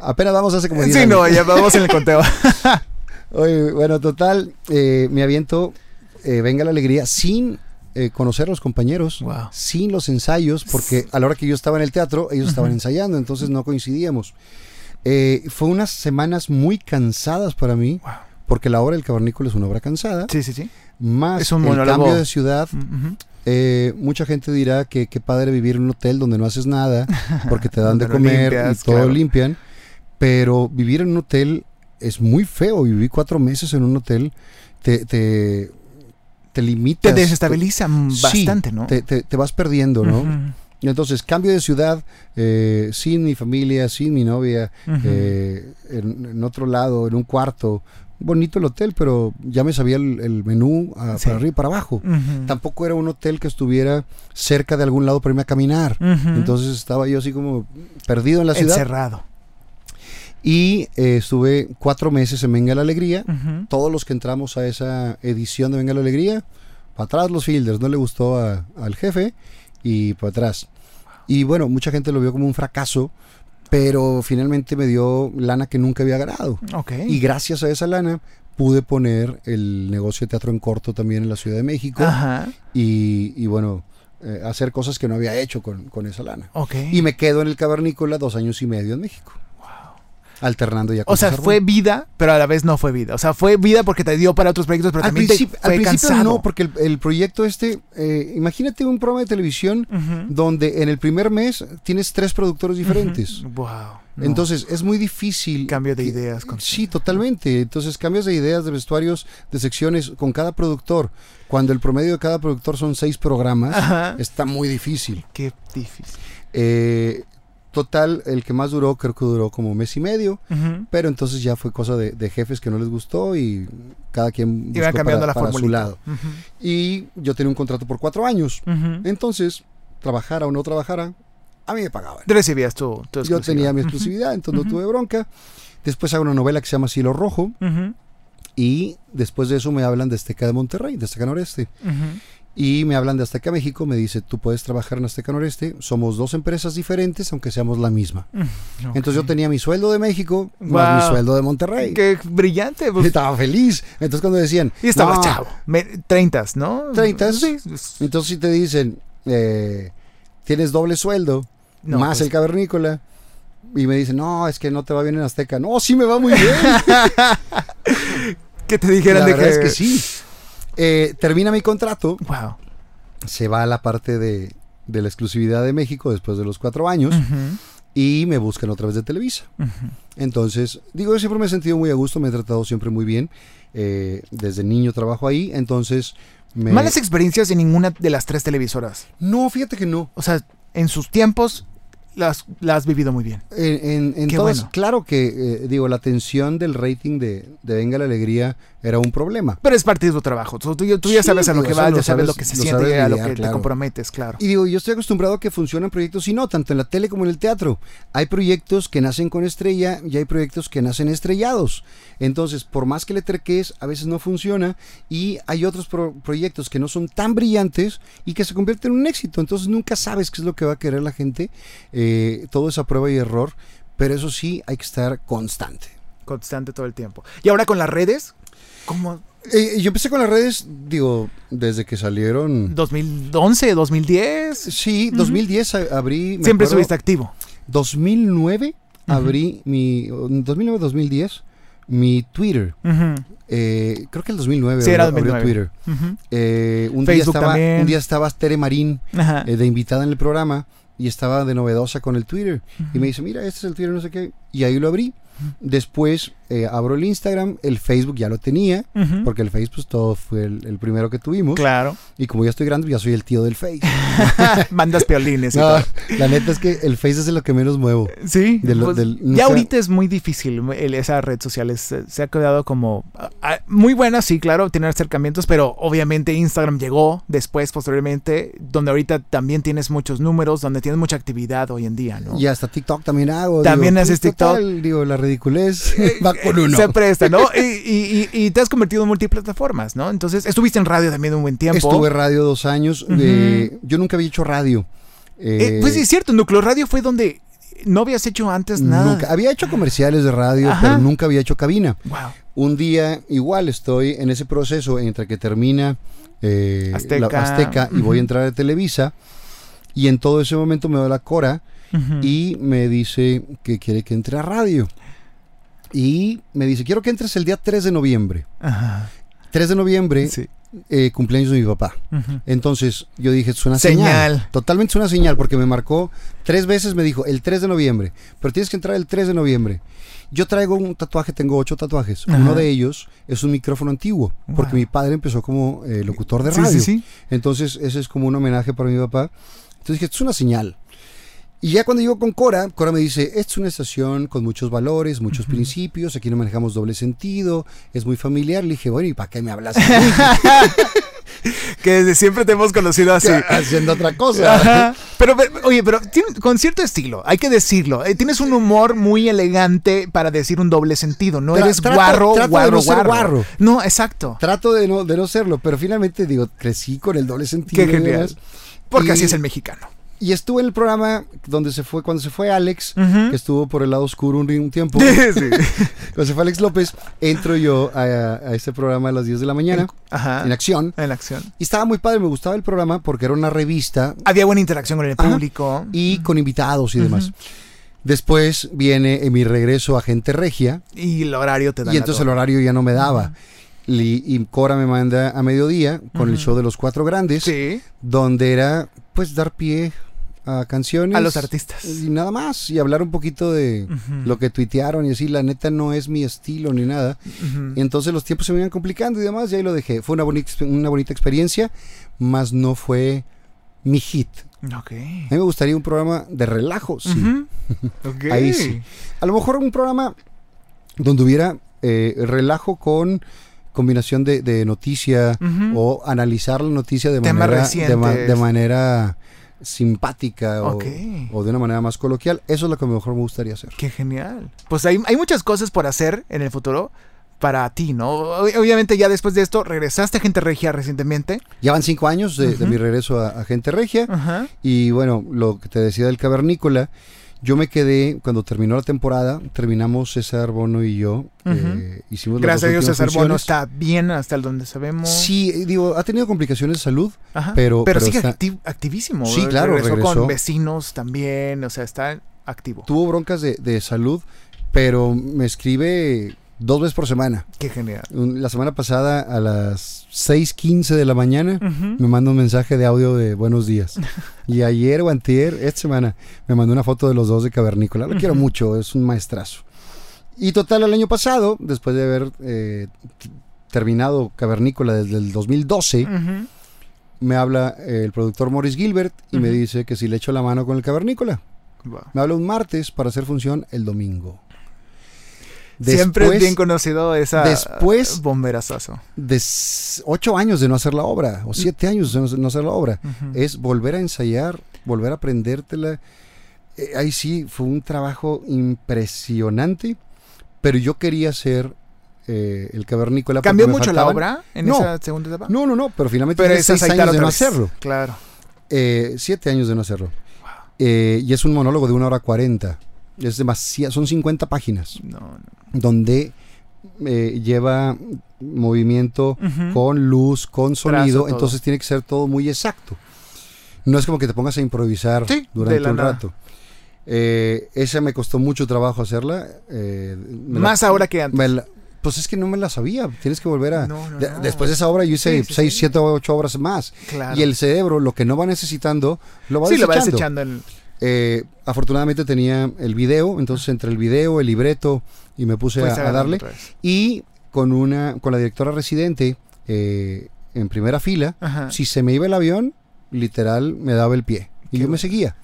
apenas vamos hace como 10 Sí, años. no, ya vamos en el conteo. Oye, bueno, total, eh, me aviento eh, Venga la Alegría sin eh, conocer a los compañeros, Wow. sin los ensayos, porque a la hora que yo estaba en el teatro, ellos estaban ensayando, entonces no coincidíamos. Eh, fue unas semanas muy cansadas para mí, Wow. porque la obra del cavernícola es una obra cansada, Sí, sí, sí. más Es un el cambio de ciudad. Eh, mucha gente dirá que qué padre vivir en un hotel donde no haces nada, porque te dan de comer limpias, y todo claro. limpian, pero vivir en un hotel es muy feo. Viví cuatro meses en un hotel, te, te, te limitas. Te desestabiliza Sí, bastante, ¿no? Te, te- te vas perdiendo, ¿no? Y Entonces, cambio de ciudad, eh, sin mi familia, sin mi novia, eh, en, en otro lado, en un cuarto. Bonito el hotel, pero ya me sabía el, el menú ah, Sí. para arriba y para abajo. Tampoco era un hotel que estuviera cerca de algún lado para irme a caminar. Entonces estaba yo así como perdido en la ciudad. Encerrado. Y eh, estuve cuatro meses en Venga la Alegría. Todos los que entramos a esa edición de Venga la Alegría, para atrás los fielders, no le gustó a- al jefe y para atrás. Y bueno, mucha gente lo vio como un fracaso, pero finalmente me dio lana que nunca había ganado. Ok. Y gracias a esa lana pude poner el negocio de teatro en corto también en la Ciudad de México. Ajá. y, y bueno, eh, hacer cosas que no había hecho con, con esa lana. Y me quedo en el cavernícola dos años y medio en México. Alternando ya con o sea, fue vida, pero a la vez no fue vida. O sea, fue vida porque te dio para otros proyectos, pero Al también te al fue principio cansado. no, porque el, el proyecto este, eh, imagínate un programa de televisión donde en el primer mes tienes tres productores diferentes. Wow. no. Entonces es muy difícil. Cambio de ideas. con- Sí, totalmente. Entonces cambios de ideas, de vestuarios, de secciones con cada productor. Cuando el promedio de cada productor son seis programas, Ajá. está muy difícil. Qué difícil. Eh, total, el que más duró, creo que duró como mes y medio. Pero entonces ya fue cosa de, de jefes que no les gustó y cada quien buscó cambiando para, la para su lado. Y yo tenía un contrato por cuatro años. Entonces, trabajara o no trabajara, a mí me pagaban. Recibías tu, tu Yo tenía mi exclusividad, entonces no tuve bronca. Después hago una novela que se llama Cielo Rojo y después de eso me hablan de Azteca de Monterrey, de Azteca Noreste. Y me hablan de Azteca México, me dice, tú puedes trabajar en Azteca Noreste, somos dos empresas diferentes, aunque seamos la misma. Entonces yo tenía mi sueldo de México más mi sueldo de Monterrey. Qué brillante. pues. Estaba feliz. Entonces cuando decían, Y estaba "No". chavo. Treintas, ¿no? Treintas. Sí. Entonces si te dicen, eh, tienes doble sueldo, No, más pues, el cavernícola. Y me dicen, no, es que no te va bien en Azteca. No, sí me va muy bien. Que te dijeran la de que... es que sí. Eh, termina mi contrato, Wow. se va a la parte de, de la exclusividad de México después de los cuatro años y me buscan otra vez de Televisa. Entonces, digo, yo siempre me he sentido muy a gusto, me he tratado siempre muy bien. Eh, desde niño trabajo ahí, entonces... Me... Malas experiencias en ninguna de las tres televisoras. No, fíjate que no. O sea, en sus tiempos las, las has vivido muy bien. En, en- en todas, bueno. claro que, eh, digo, la tensión del rating de, de Venga la Alegría era un problema. Pero es parte de tu trabajo. Tú, tú- tú ya Sí, sabes a lo digo, que vas, ya sabes, sabes- lo que se lo siente, sabes a lo que te claro. comprometes, claro. Y digo, yo estoy acostumbrado a que funcionan proyectos y no, tanto en la tele como en el teatro. Hay proyectos que nacen con estrella y hay proyectos que nacen estrellados. Entonces, por más que le terques, a veces no funciona y hay otros pro- proyectos que no son tan brillantes y que se convierten en un éxito. Entonces, nunca sabes qué es lo que va a querer la gente. Eh, todo es a prueba y error, pero eso sí, hay que estar constante. Constante todo el tiempo. Y ahora con las redes, ¿cómo? Eh, yo empecé con las redes, digo, desde que salieron... 2011, 2010. Sí, 2010 a- abrí... me Siempre acuerdo- estuviste activo. 2009 abrí mi 2009 2010 mi Twitter. Eh, creo que el 2009 Sí, era abrió- abrió 2009. Twitter. Eh, un día estaba un día estaba Tere Marín eh, de invitada en el programa y estaba de novedosa con el Twitter y me dice mira este es el Twitter no sé qué y ahí lo abrí después eh, abro el Instagram el Facebook ya lo tenía porque el Facebook pues, todo fue el, el primero que tuvimos Claro. y como ya estoy grande ya soy el tío del Face Mandas piolines y No, todo. la neta es que el Face es lo que menos muevo Sí, De lo- pues, del- no ya ahorita es muy difícil el- esa red social. es- eh, se ha quedado como ah, ah, muy buena, sí, claro, tener acercamientos, pero obviamente Instagram llegó después, posteriormente, donde ahorita también tienes muchos números, donde tienes mucha actividad hoy en día, ¿no? Y hasta TikTok también hago. También digo, haces TikTok. total, digo, la ridiculez va con uno. Se presta, ¿no? y, y- y- y te has convertido en multiplataformas, ¿no? Entonces, estuviste en radio también un buen tiempo. Estuve radio dos años. Eh, yo nunca había hecho radio. Eh, Eh, pues sí, es cierto, Núcleo Radio fue donde no habías hecho antes nada. Nunca. Había hecho comerciales de radio, Ajá. pero nunca había hecho cabina. Wow. Un día igual estoy en ese proceso entre que termina eh, Azteca. la Azteca y voy a entrar a Televisa. Y en todo ese momento me da la Cora y me dice que quiere que entre a radio. Y me dice, quiero que entres el día 3 de noviembre. Ajá. 3 de noviembre, Sí. eh, cumpleaños de mi papá. Entonces yo dije, es una Señal. señal. Totalmente es una señal porque me marcó tres veces, me dijo, el 3 de noviembre, pero tienes que entrar el 3 de noviembre. Yo traigo un tatuaje, tengo ocho tatuajes. Uno de ellos es un micrófono antiguo, porque mi padre empezó como eh, locutor de radio. sí, sí. Entonces ese es como un homenaje para mi papá. Entonces dije, es una señal. Y ya cuando llego con Cora, Cora me dice, esta es una estación con muchos valores, muchos principios, aquí no manejamos doble sentido, es muy familiar. Le dije, bueno, ¿y para qué me hablas? Que desde siempre te hemos conocido así. Haciendo otra cosa. Ajá. Pero, pero, oye, pero tiene- con cierto estilo, hay que decirlo. Eh, tienes un humor muy elegante para decir un doble sentido. No eres trato- guarro, trato de guarro, no ser guarro. No, exacto. Trato de no, de no serlo, pero finalmente digo, crecí con el doble sentido. Qué genial. Porque Y- así es el mexicano. Y estuve en el programa donde se fue, cuando se fue Alex, que estuvo por el lado oscuro un, un tiempo. Sí. cuando se fue Alex López, entro yo a, a este programa a las 10 de la mañana, Ajá. en acción. En acción. Y estaba muy padre, me gustaba el programa porque era una revista Había buena interacción con el Ajá. público. y con invitados y demás. Después viene mi regreso a Gente Regia Y el horario te da y entonces el horario ya no me daba. Y Cora me manda a mediodía con el show de los cuatro grandes, Sí, donde era pues dar pie a canciones. a los artistas. Y nada más, y hablar un poquito de lo que tuitearon y así, la neta no es mi estilo ni nada. Y entonces los tiempos se me iban complicando y demás, y ahí lo dejé. Fue una bonita, una bonita experiencia, más no fue mi hit. Ok. A mí me gustaría un programa de relajo, sí. Ahí sí. A lo mejor un programa donde hubiera eh, relajo con combinación de, de noticia o analizar la noticia de Temas manera, de, ma- de manera simpática o, o de una manera más coloquial. Eso es lo que mejor me gustaría hacer. Qué genial. Pues hay, hay muchas cosas por hacer en el futuro para ti, ¿no? Ob- Obviamente ya después de esto regresaste a Gente Regia recientemente. Ya van cinco años de, mi regreso a, a Gente Regia. Y bueno, lo que te decía del cavernícola, yo me quedé, cuando terminó la temporada, terminamos César Bono y yo, eh, hicimos las Gracias a Dios César Bono funciones. está bien hasta el donde sabemos. Sí, eh, digo, ha tenido complicaciones de salud, Ajá. pero- pero, pero sigue está- acti- activísimo. Sí, claro, Regresó, regresó. con vecinos también, o sea, está activo. tuvo broncas de, de salud, pero me escribe dos veces por semana. Qué genial. La semana pasada a las 6.15 de la mañana Ujú. me manda un mensaje de audio de buenos días. Y ayer o antier, esta semana, me mandó una foto de los dos de Cavernícola. Lo quiero Ujú. mucho, es un maestrazo. Y total, el año pasado, después de haber eh, terminado Cavernícola desde el 2012, Ujú. me habla eh, el productor Morris Gilbert y me dice que si le echo la mano con el Cavernícola. Wow. Me habla un martes para hacer función el domingo. Siempre es Después bien conocido esa después- bomberazazo. de ocho años de no hacer la obra, o siete años de no- hacer la obra, es volver a ensayar, volver a aprendértela. Eh, ahí sí fue un trabajo impresionante, pero yo quería ser eh, el cavernícola. ¿Cambió mucho la obra en No. esa segunda etapa? No, no, no, pero finalmente pero seis años de no hacerlo. Claro. Eh, siete años de no hacerlo. Eh, y es un monólogo de una hora cuarenta. Es demasiado, son 50 páginas, No, no. donde eh, lleva movimiento con luz, con sonido, entonces tiene que ser todo muy exacto. No es como que te pongas a improvisar Sí, durante un nada. rato. Eh, esa me costó mucho trabajo hacerla. eh, la- Más ahora que antes. la- pues es que no me la sabía. Tienes que volver a. No, no, de- no. Después de esa obra yo hice Sí, sí, 6, sí. 7, 8 obras más. Claro. Y el cerebro, lo que no va necesitando, lo va sí, lo vas desechando. echando en... Eh, afortunadamente tenía el video, entonces entre el video, el libreto, y me puse pues, a- darle. Y con una, con la directora residente eh, en primera fila, Ajá. si se me iba el avión, literal me daba el pie. Y yo me seguía,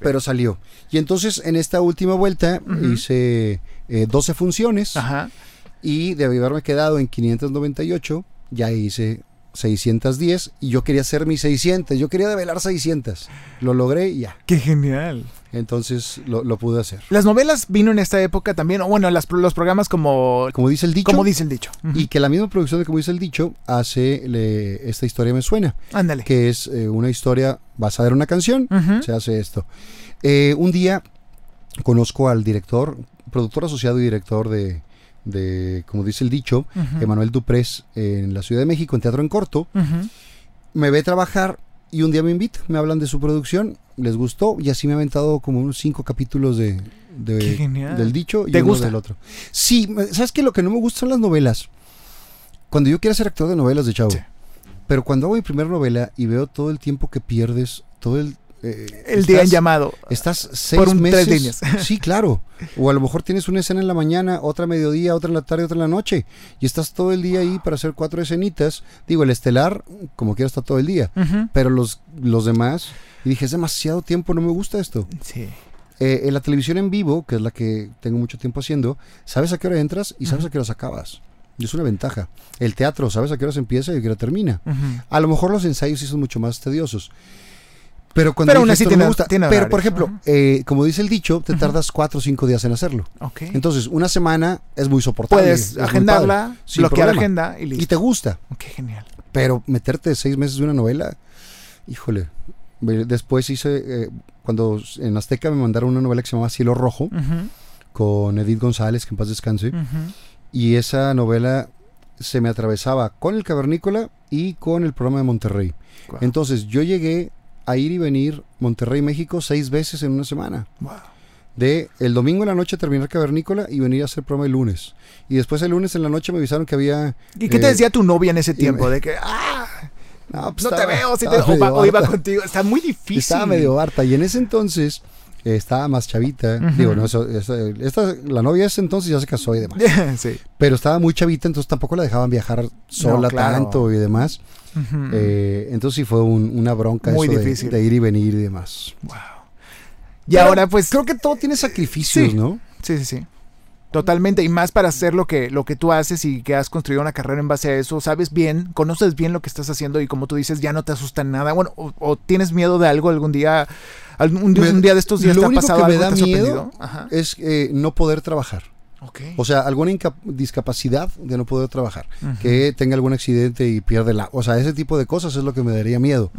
pero salió. Y entonces en esta última vuelta hice eh, 12 funciones Ajá. y de haberme quedado en 598, ya hice 610 y yo quería hacer mis 600, yo quería develar 600. Lo logré y ya. Qué genial. Entonces lo, lo pude hacer. Las novelas vino en esta época también, o bueno, las, los programas como... Como dice el dicho, Como dice el dicho. Y que la misma producción de Como dice el dicho hace le- esta historia me suena, Ándale. que es eh, una historia basada en una canción, se hace esto. Eh, un día conozco al director, productor asociado y director de, de como dice el dicho, Ujú. Emanuel Duprés en la Ciudad de México, en Teatro en Corto. Me ve trabajar y un día me invita, me hablan de su producción, les gustó y así me ha aventado como unos cinco capítulos de, del dicho y ¿Te uno gusta? del otro. Sí, ¿sabes qué? Lo que no me gusta son las novelas. Cuando yo quiero ser actor de novelas de chavo, Sí. pero cuando hago mi primera novela y veo todo el tiempo que pierdes, todo el... eh, El día en llamado. Estás seis Por un- tres meses. líneas. Sí, claro. O a lo mejor tienes una escena en la mañana, otra a mediodía, otra en la tarde, otra en la noche. Y estás todo el día ahí para hacer cuatro escenitas. Digo, el estelar, como quiera, está todo el día. Pero los, los demás, y dije, es demasiado tiempo, no me gusta esto. Sí. Eh, en la televisión en vivo, que es la que tengo mucho tiempo haciendo, sabes a qué hora entras y sabes a qué horas acabas. Y es una ventaja. El teatro, sabes a qué horas empieza y a qué hora termina. A lo mejor los ensayos sí son mucho más tediosos. Pero cuando Pero aún así no tiene- me gusta. tiene Pero por ejemplo, eh, como dice el dicho, te tardas cuatro o cinco días en hacerlo. Ok. Entonces, una semana es muy soportable. Puedes agendarla, bloquear problema. agenda y Y listo. te gusta. Qué genial. Pero meterte seis meses de una novela, híjole. Después hice, eh, cuando en Azteca me mandaron una novela que se llamaba Cielo Rojo, con Edith González, que en paz descanse. ujú. Y esa novela se me atravesaba con el Cavernícola y con el programa de Monterrey. Entonces yo llegué a ir y venir Monterrey, México seis veces en una semana. Wow. De el domingo en la noche terminar Cavernícola y venir a hacer programa el lunes. Y después el lunes en la noche me avisaron que había... ¿Y qué te eh, decía tu novia en ese tiempo? me- De que, ah, No, pues no te veo, si te- o, o iba harta. contigo. Está muy difícil. Estaba medio harta. Y en ese entonces eh, estaba más chavita. Digo, no, eso- esta, la novia ese entonces ya se casó y demás. sí. Pero estaba muy chavita, entonces tampoco la dejaban viajar sola claro. tanto y demás. Eh, entonces sí fue un- una bronca Muy eso de- difícil. De, ir y venir y demás. Wow. Y Pero ahora, pues. Creo que todo tiene sacrificios, Sí. ¿no? Sí, sí, sí. Totalmente. Y más para hacer lo que, lo que tú haces y que has construido una carrera en base a eso. Sabes bien, conoces bien lo que estás haciendo y como tú dices, ya no te asusta nada. Bueno, o, o tienes miedo de algo algún día. Me- un día de estos días lo te ha único pasado que me algo da te miedo? Ajá. Es eh, no poder trabajar. Ok. O sea, alguna discapacidad de no poder trabajar. Que tenga algún accidente y pierde la... O sea, ese tipo de cosas es lo que me daría miedo.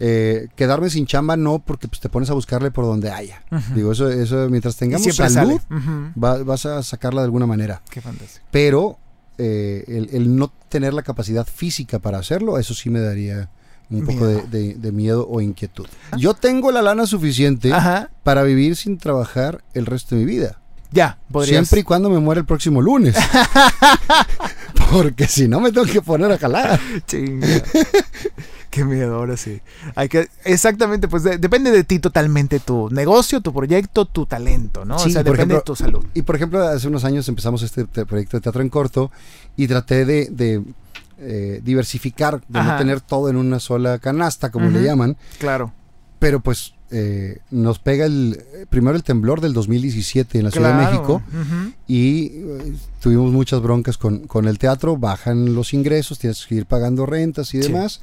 Eh, quedarme sin chamba no, porque pues, te pones a buscarle por donde haya. Digo, eso, eso mientras tengamos salud, va- vas a sacarla de alguna manera. Qué fantástico. Pero eh, el, el no tener la capacidad física para hacerlo, eso sí me daría un poco de, Miedo. de- de miedo o inquietud. Yo tengo la lana suficiente Ajá. para vivir sin trabajar el resto de mi vida. Ya, podrías. Siempre y cuando me muera el próximo lunes. Porque si no me tengo que poner a jalar. Chinga. Qué miedo, ahora sí. Hay que, exactamente, pues de- depende de ti totalmente tu negocio, tu proyecto, tu talento, ¿no? Sí, o sea, depende ejemplo, de tu salud. Y por ejemplo, hace unos años empezamos este te- proyecto de teatro en corto y traté de, de, eh, diversificar, de Ajá. no tener todo en una sola canasta, como le llaman. Claro. Pero pues eh, nos pega el primero el temblor del 2017 en la Ciudad de. México y eh, tuvimos muchas broncas con, con el teatro, bajan los ingresos, tienes que ir pagando rentas y Sí. demás.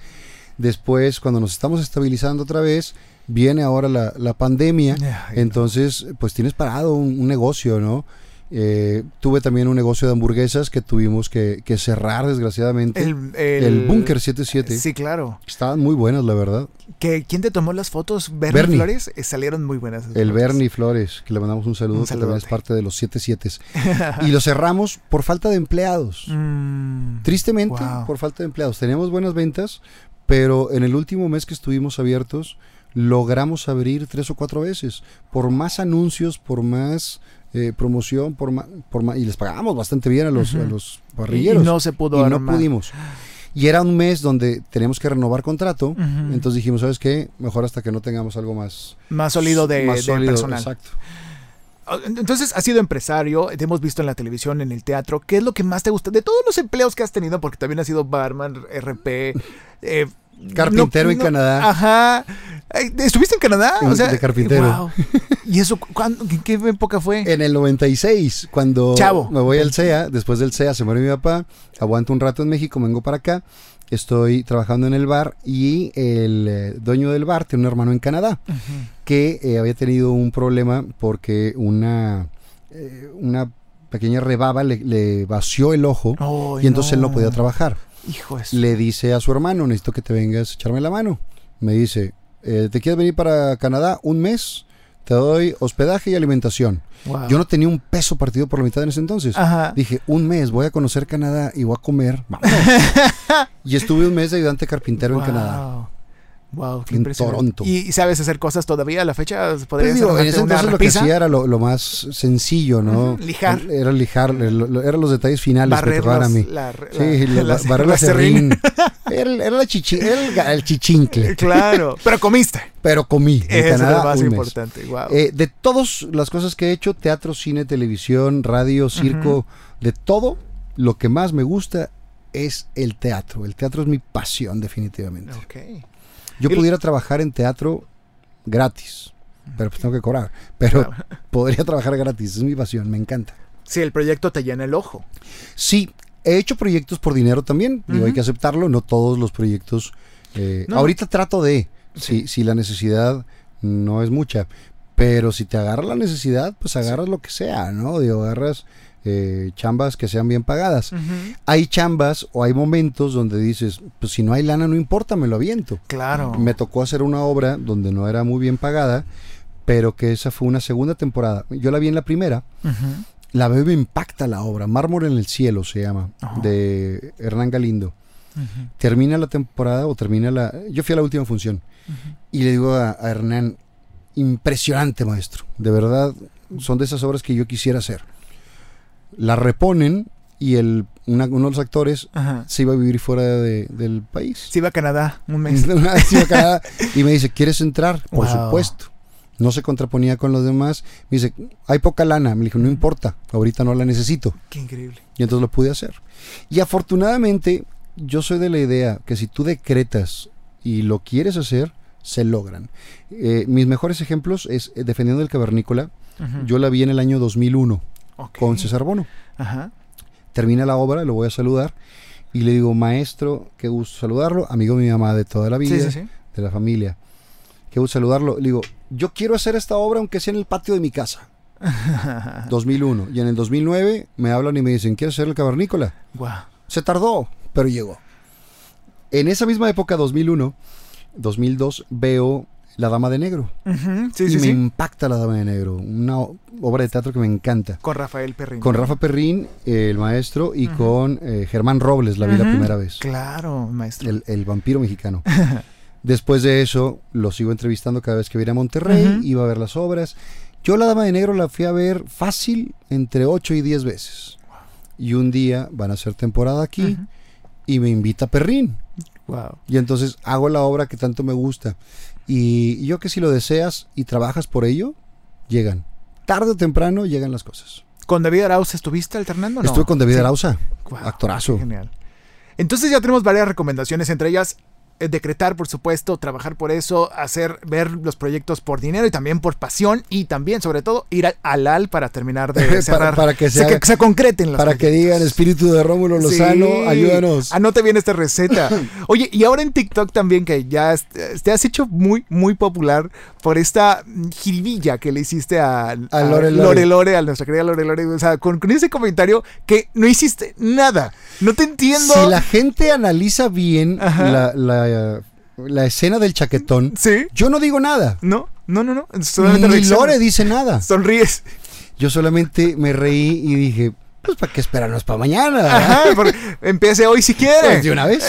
Después, cuando nos estamos estabilizando otra vez, viene ahora la, la pandemia. Entonces, pues tienes parado un, un negocio, ¿no? Eh, tuve también un negocio de hamburguesas que tuvimos que, que cerrar, desgraciadamente. El, El, el, Bunker 77. Sí, claro. Estaban muy buenas, la verdad. que ¿Quién te tomó las fotos? Bernie, Bernie. Flores. Eh, salieron muy buenas. El fotos. Bernie Flores, que le mandamos un saludo, Un que también es parte de los 77 Y lo cerramos por falta de empleados. Mm, Tristemente, wow. por falta de empleados. Teníamos buenas ventas, pero en el último mes que estuvimos abiertos, logramos abrir tres o cuatro veces. Por más anuncios, por más eh, promoción, por más, por más, y les pagábamos bastante bien a los, Ujú. a los Y parrilleros. no se pudo y no pudimos. Y era un mes donde teníamos que renovar contrato. Entonces dijimos, ¿sabes qué? Mejor hasta que no tengamos algo más, Más sólido de, más de sólido, personal. Exacto. Ah, Entonces, has sido empresario, te hemos visto en la televisión, en el teatro. ¿Qué es lo que más te gusta? De todos los empleos que has tenido, porque también has sido barman, RP, eh, Carpintero en Canadá. Ajá. ¿Estuviste en Canadá? En- de carpintero. wow. ¿Y eso cuándo- en qué época fue? En el 96, cuando Chavo. me voy al CEA, después del CEA se muere mi papá, aguanto un rato en México, vengo para acá, estoy trabajando en el bar y el eh, dueño del bar tiene un hermano en Canadá que eh, había tenido un problema porque una, eh, una pequeña rebaba le, le vació el ojo y entonces él no podía trabajar. Hijo de su- Le dice a su hermano, necesito que te vengas a echarme la mano. Me dice, eh, ¿te quieres venir para Canadá un mes? te doy hospedaje y alimentación. Wow. Yo no tenía un peso partido por la mitad en ese entonces. Ajá. Dije, un mes voy a conocer Canadá y voy a comer. Y estuve un mes de ayudante carpintero en Canadá. Wow, qué En. Toronto. ¿Y sabes hacer cosas todavía a la fecha? Pues ¿Podrías digo, en ese entonces lo que hacía era lo, lo más sencillo, ¿no? Lijar. Era lijar, eran los detalles finales que Barrer tocaban a los- mí. la- Sí, la- la- la- barrer la la serrín. Era, el- era la chichi- era el, ga- el chichincle. Claro, pero comiste. Pero comí en Eso es lo más importante. Wow. Eh, de todas las cosas que he hecho, teatro, cine, televisión, radio, circo, de todo, lo que más me gusta es el teatro. El teatro es mi pasión, definitivamente. ok. Yo pudiera trabajar en teatro gratis, pero pues tengo que cobrar. Pero Claro. podría trabajar gratis, es mi pasión, me encanta. Sí, el proyecto te llena el ojo. Sí, he hecho proyectos por dinero también, digo, hay que aceptarlo, no todos los proyectos. eh, No. Ahorita trato de, si, si la necesidad no es mucha, pero si te agarra la necesidad, pues agarras lo que sea, ¿no? Digo, agarras eh, chambas que sean bien pagadas. Hay chambas o hay momentos donde dices, pues si no hay lana no importa, me lo aviento. Claro. Me tocó hacer una obra donde no era muy bien pagada, pero que esa fue una segunda temporada. Yo la vi en la primera, la veo me impacta la obra. Mármol en el cielo se llama, de Hernán Galindo. Termina la temporada o termina la... Yo fui a la última función y le digo a, a Hernán, impresionante maestro, de verdad son de esas obras que yo quisiera hacer. La reponen y el, una- uno de los actores Ajá. se iba a vivir fuera de- del país. Sí, iba a Canadá un mes. Una vez iba a Canadá y me dice, ¿quieres entrar? Por Wow. supuesto. No se contraponía con los demás. Me dice, hay poca lana. Me dijo, no importa, ahorita no la necesito. Qué increíble. Y entonces lo pude hacer. Y afortunadamente, yo soy de la idea que si tú decretas y lo quieres hacer, se logran. Eh, mis mejores ejemplos es eh, Defendiendo el Cavernícola. Yo la vi en el año 2001 Con César Bono. Ajá. Termina la obra, lo voy a saludar y le digo, maestro, qué gusto saludarlo, amigo de mi mamá de toda la vida, Sí, sí, sí. de la familia. Qué gusto saludarlo. Le digo, yo quiero hacer esta obra aunque sea en el patio de mi casa. 2001. Y en el 2009 me hablan y me dicen, ¿quieres hacer el cavernícola? Guau. Se tardó, pero llegó. En esa misma época, 2001, 2002, veo La Dama de Negro. Sí, y sí, me sí. impacta La Dama de Negro, una obra de teatro que me encanta. Con Rafael Perrín. Con Rafa Perrín, eh, el maestro, y con eh, Germán Robles, la vi la primera vez. Claro, maestro. El, el vampiro mexicano. Después de eso, lo sigo entrevistando cada vez que viene a Monterrey, iba a ver las obras. Yo La Dama de Negro la fui a ver fácil entre 8 y 10 veces. Y un día van a hacer temporada aquí y me invita Perrín. Wow. Y entonces hago la obra que tanto me gusta. Y yo que si lo deseas y trabajas por ello, llegan. Tarde o temprano llegan las cosas. ¿Con David Arauz estuviste alternando? No? Estuve con David Sí. Arauza, actorazo. Genial. Entonces ya tenemos varias recomendaciones, entre ellas decretar, por supuesto, trabajar por eso, hacer ver los proyectos por dinero y también por pasión y también, sobre todo, ir al halal para terminar de Para- cerrar. para que O se haga- que se concreten los Para que digan, espíritu de Rómulo Lozano, Sí. ayúdanos. Anote bien esta receta. Oye, y ahora en TikTok también, que ya te has hecho muy, muy popular por esta jiribilla que le hiciste a, a Lore Lore. Lore Lore, a nuestra querida Lore Lore. O sea, con, con ese comentario que no hiciste nada. No te entiendo. Si la gente analiza bien Ajá. la, la- la escena del chaquetón, Sí. yo no digo nada. No, no, no, no. Solamente Ni. Lore dice nada. Sonríes. Yo solamente me reí y dije, pues para qué esperarnos para mañana. Ajá, empiece hoy si quiere. Pues, de una vez.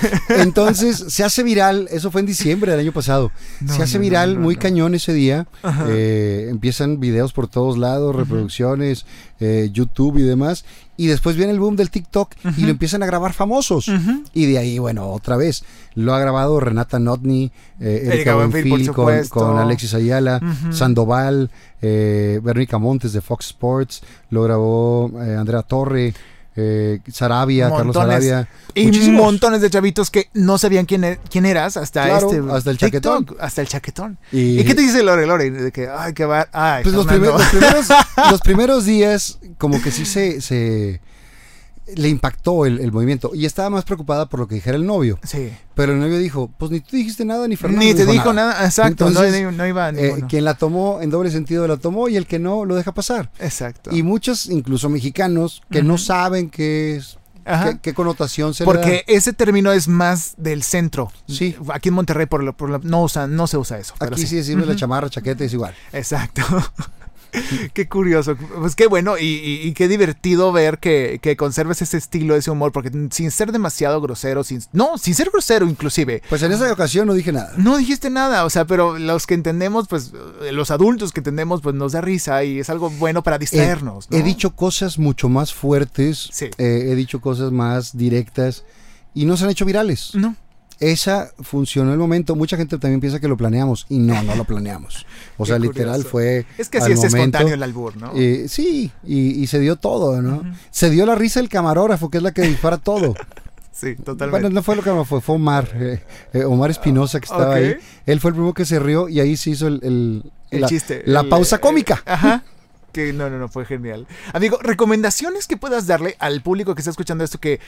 Entonces se hace viral, eso fue en diciembre del año pasado. No, se hace no, viral no, muy no. cañón ese día. Eh, empiezan videos por todos lados, reproducciones, eh, YouTube y demás. Y después viene el boom del TikTok y lo empiezan a grabar famosos. Y de ahí, bueno, otra vez. Lo ha grabado Renata Notni, eh, Erika con, Alexis Ayala. Sandoval, eh, Verónica Montes de Fox Sports. Lo grabó eh, Andrea Torre, eh, Sarabia, Carlos Montones. Sarabia. Y Muchísimos. montones de chavitos que no sabían quién, e- quién eras hasta Claro, este hasta el TikTok, chaquetón. hasta el chaquetón. Y- ¿Y, qué te dice Lore Lore? De que, ay, que va. Ay, Pues los, primer- los primeros, los primeros días, como que sí se, se le impactó el, el movimiento. Y estaba más preocupada por lo que dijera el novio. Sí. Pero el novio dijo, pues ni tú dijiste nada, ni Fernando Ni te dijo nada. Exacto. Entonces, no, no iba a Eh, quien la tomó en doble sentido la tomó y el que no lo deja pasar. Exacto. Y muchos, incluso mexicanos, que no saben que es. ¿Qué, qué connotación se le Porque ese término es más del centro. Sí. Aquí en Monterrey por lo- por lo- no, usa, no se usa eso. Aquí sí. sí la chamarra, chaqueta, es igual. Exacto. qué curioso. Pues qué bueno y, y- y qué divertido ver que, que conserves ese estilo, ese humor, porque sin ser demasiado grosero, sin, no, sin ser grosero inclusive. Pues en esa ocasión no dije nada. No dijiste nada, o sea, pero los que entendemos, pues eh, los adultos que entendemos, pues nos da risa y es algo bueno para distraernos. ¿no? He dicho cosas mucho más fuertes, Sí. eh, he dicho cosas más directas y no se han hecho virales. No. Esa funcionó el momento. Mucha gente también piensa que lo planeamos y no, no lo planeamos. O sea, literal fue. Es que así es momento. espontáneo el albur, ¿no? Eh, sí, y, y se dio todo, ¿no? Se dio la risa el camarógrafo, que es la que dispara todo. sí, totalmente. Bueno, no fue lo que fue, fue Omar, eh, eh, Omar Espinosa que estaba ahí. Él fue el primero que se rió y ahí se hizo el, el- el la, chiste. la el, pausa cómica. Ajá. Que no, no, no, fue genial. Amigo, recomendaciones que puedas darle al público que está escuchando esto que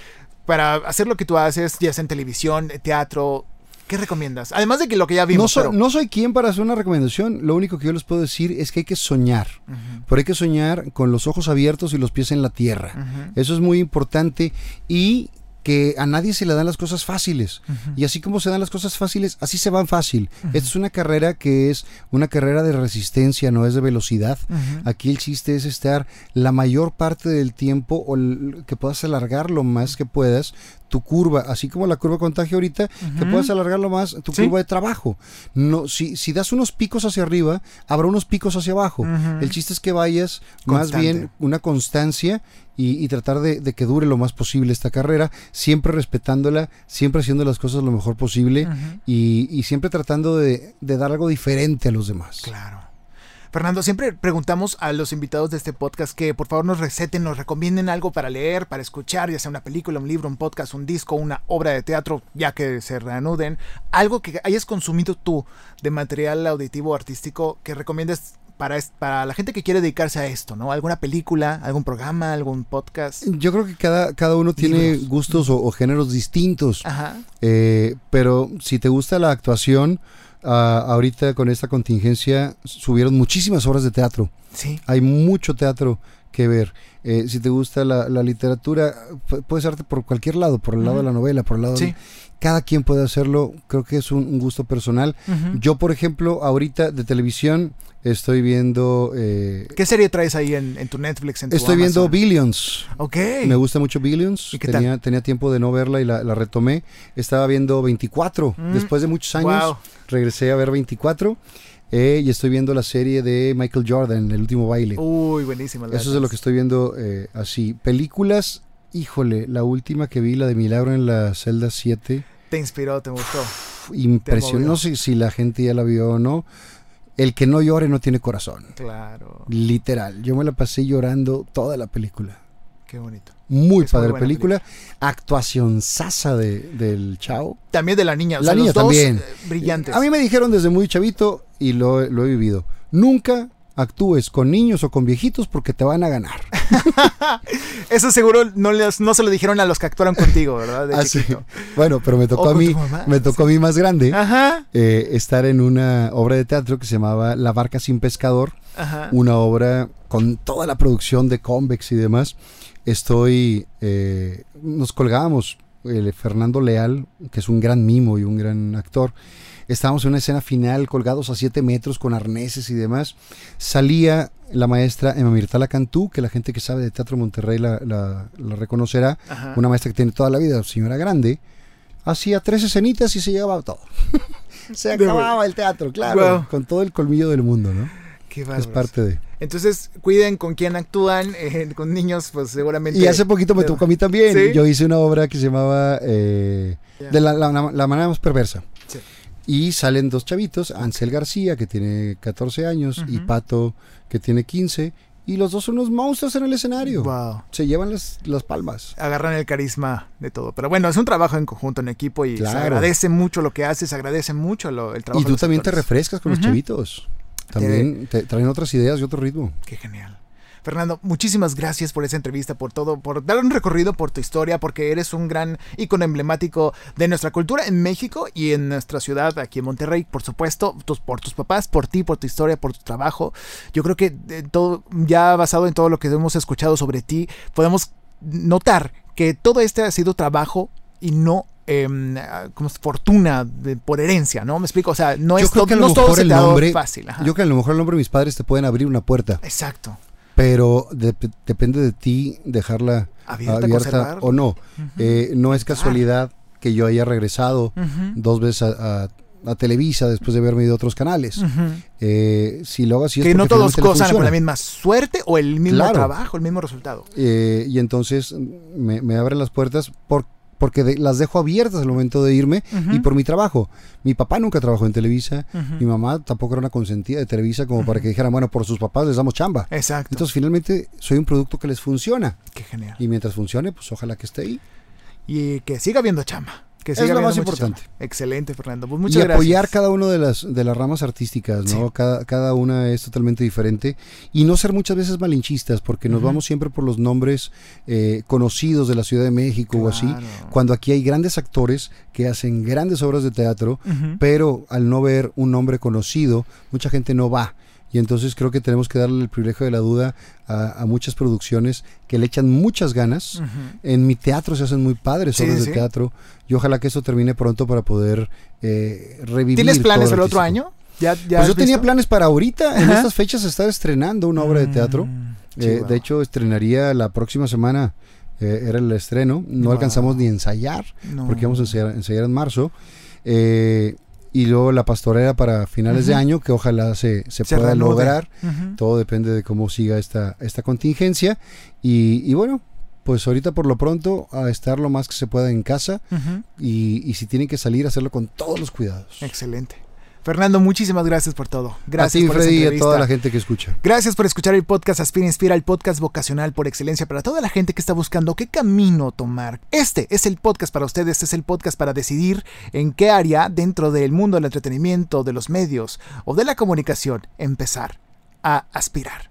para hacer lo que tú haces, ya sea en televisión, teatro, ¿qué recomiendas? Además de que lo que ya vimos. No soy, pero- no soy quien para hacer una recomendación. Lo único que yo les puedo decir es que hay que soñar. Ujú, Pero hay que soñar con los ojos abiertos y los pies en la tierra. Eso es muy importante y que a nadie se le dan las cosas fáciles. Y así como se dan las cosas fáciles, así se van fácil. Esta es una carrera que es una carrera de resistencia, no es de velocidad. Aquí el chiste es estar la mayor parte del tiempo o que puedas alargar lo más que puedas tu curva, así como la curva de contagio ahorita, que puedas alargar lo más tu Sí. curva de trabajo. No, si, si das unos picos hacia arriba, habrá unos picos hacia abajo. El chiste es que vayas más bien una constancia y, y tratar de, de que dure lo más posible esta carrera, siempre respetándola, siempre haciendo las cosas lo mejor posible y, y siempre tratando de, de dar algo diferente a los demás. Claro. Fernando, siempre preguntamos a los invitados de este podcast que por favor nos receten, nos recomienden algo para leer, para escuchar, ya sea una película, un libro, un podcast, un disco, una obra de teatro, ya que se reanuden, algo que hayas consumido tú de material auditivo o artístico que recomiendes para, para la gente que quiere dedicarse a esto, ¿no? ¿Alguna película, algún programa, algún podcast? Yo creo que cada, cada uno tiene Libros. gustos o, o géneros distintos, Ajá. eh, pero si te gusta la actuación, ah, ahorita con esta contingencia subieron muchísimas obras de teatro. Sí. Hay mucho teatro que ver. Eh, si te gusta la, la literatura, pu- puedes arte por cualquier lado, por el lado de la novela, por el lado Sí. de... Cada quien puede hacerlo, creo que es un, un gusto personal. Yo, por ejemplo, ahorita de televisión estoy viendo... eh, ¿Qué serie traes ahí en, en tu Netflix? En tu estoy viendo? Billions. Ok. Me gusta mucho Billions. ¿Y qué tenía, tenía tiempo de no verla y la, la retomé. Estaba viendo 24. Mm. Después de muchos años Wow. regresé a ver 24. eh, y estoy viendo la serie de Michael Jordan, El último baile. Uy, buenísima. Eso es de lo que estoy viendo eh, así. Películas, híjole, la última que vi, la de Milagro en la celda 7. Te inspiró, te gustó. Impresionante. No sé si la gente ya la vio o no. El que no llore no tiene corazón. Claro. Literal. Yo me la pasé llorando toda la película. Qué bonito. Muy Es muy padre buena película. Actuación sasa de, del chao. También de la niña. O La sea, niña los dos también. eh, brillantes. A mí me dijeron desde muy chavito y lo, lo he vivido. Nunca actúes con niños o con viejitos porque te van a ganar. Eso seguro no, les- no se lo dijeron a los que actuaron contigo, ¿verdad? De Así. chiquito. Bueno, pero me tocó a mí, me tocó a mí más grande Ajá. eh, estar en una obra de teatro que se llamaba La barca sin pescador, Ajá. una obra con toda la producción de Convex y demás. Estoy, eh, nos colgábamos, el Fernando Leal, que es un gran mimo y un gran actor, estábamos en una escena final colgados a 7 metros con arneses y demás. Salía la maestra Emma Mirtala Cantú, que la gente que sabe de Teatro Monterrey la, la- la reconocerá, Ajá. una maestra que tiene toda la vida, señora grande, hacía tres escenitas y se llegaba todo. se acababa el teatro, claro, con todo el colmillo del mundo, ¿no? Qué Es parte de... Entonces, cuiden con quién actúan. eh, con niños, pues seguramente. Y hace poquito me tocó a mí también. ¿Sí? Yo hice una obra que se llamaba eh. De la, la- la manera más perversa. Sí. Y salen dos chavitos, Ansel García, que tiene 14 años, y. Pato, que tiene 15. Y los dos son unos monstruos en el escenario. Wow. Se llevan las, las palmas. Agarran el carisma de todo. Pero bueno, es un trabajo en conjunto, en equipo y se agradece mucho lo que haces, se agradece mucho lo- el trabajo. Y de tú los también te refrescas con los chavitos. También te traen otras ideas y otro ritmo. Qué genial. Fernando, muchísimas gracias por esa entrevista, por todo, por dar un recorrido por tu historia, porque eres un gran icono emblemático de nuestra cultura en México y en nuestra ciudad, aquí en Monterrey, por supuesto, tus, por tus papás, por ti, por tu historia, por tu trabajo. Yo creo que eh, todo, ya basado en todo lo que hemos escuchado sobre ti, podemos notar que todo este ha sido trabajo y no em, como fortuna de, por herencia, ¿no? Me explico, o sea, no es, creo que a lo no todo mejor se el nombre- fácil. ajá. Yo creo que a lo mejor el nombre de mis padres te pueden abrir una puerta, Exacto. Pero de- depende de ti dejarla Abierta, o no. Eh, no es casualidad que yo haya regresado dos veces a, a- a Televisa después de haberme ido a otros canales. Eh, si lo hago así es Que no todos gozan con la misma suerte o el mismo Claro. trabajo, el mismo resultado. Eh, y entonces me, me abren las puertas por- porque de- las dejo abiertas al momento de irme y por mi trabajo. Mi papá nunca trabajó en Televisa, mi mamá tampoco era una consentida de Televisa como para que dijeran, bueno, por sus papás les damos chamba. Exacto. Entonces finalmente soy un producto que les funciona Qué genial. y mientras funcione, pues ojalá que esté ahí. Y que siga habiendo chamba. Que Es lo más importante. Excelente, Fernando. Pues y muchas apoyar gracias. cada una de las, de las ramas artísticas, ¿no? Sí. Cada, cada una es totalmente diferente y no ser muchas veces malinchistas porque nos vamos siempre por los nombres eh, conocidos de la Ciudad de México o así, cuando aquí hay grandes actores que hacen grandes obras de teatro, pero al no ver un nombre conocido, mucha gente no va. Y entonces creo que tenemos que darle el privilegio de la duda a, a muchas producciones que le echan muchas ganas. En mi teatro se hacen muy padres Sí, obras sí, de teatro y ojalá que eso termine pronto para poder eh, revivir. ¿Tienes planes el otro año? ¿Ya, ya Pues yo tenía planes para ahorita, en estas fechas estar estrenando una obra de teatro. Mm, Eh, chihuahua. de hecho, estrenaría la próxima semana, eh, era el estreno. No Wow. alcanzamos ni a ensayar, No. porque vamos a ensayar, ensayar en marzo. Eh, y luego la pastorela para finales de año, que ojalá se, se Se pueda reanude. lograr. Todo depende de cómo siga esta, esta contingencia. Y, y bueno, pues ahorita por lo pronto a estar lo más que se pueda en casa y, y si tienen que salir, hacerlo con todos los cuidados. Excelente. Fernando, muchísimas gracias por todo. Gracias a ti, por esa Freddy, y a toda la gente que escucha. Gracias por escuchar el podcast Aspira Inspira, el podcast vocacional por excelencia para toda la gente que está buscando qué camino tomar. Este es el podcast para ustedes, este es el podcast para decidir en qué área dentro del mundo del entretenimiento, de los medios o de la comunicación empezar a aspirar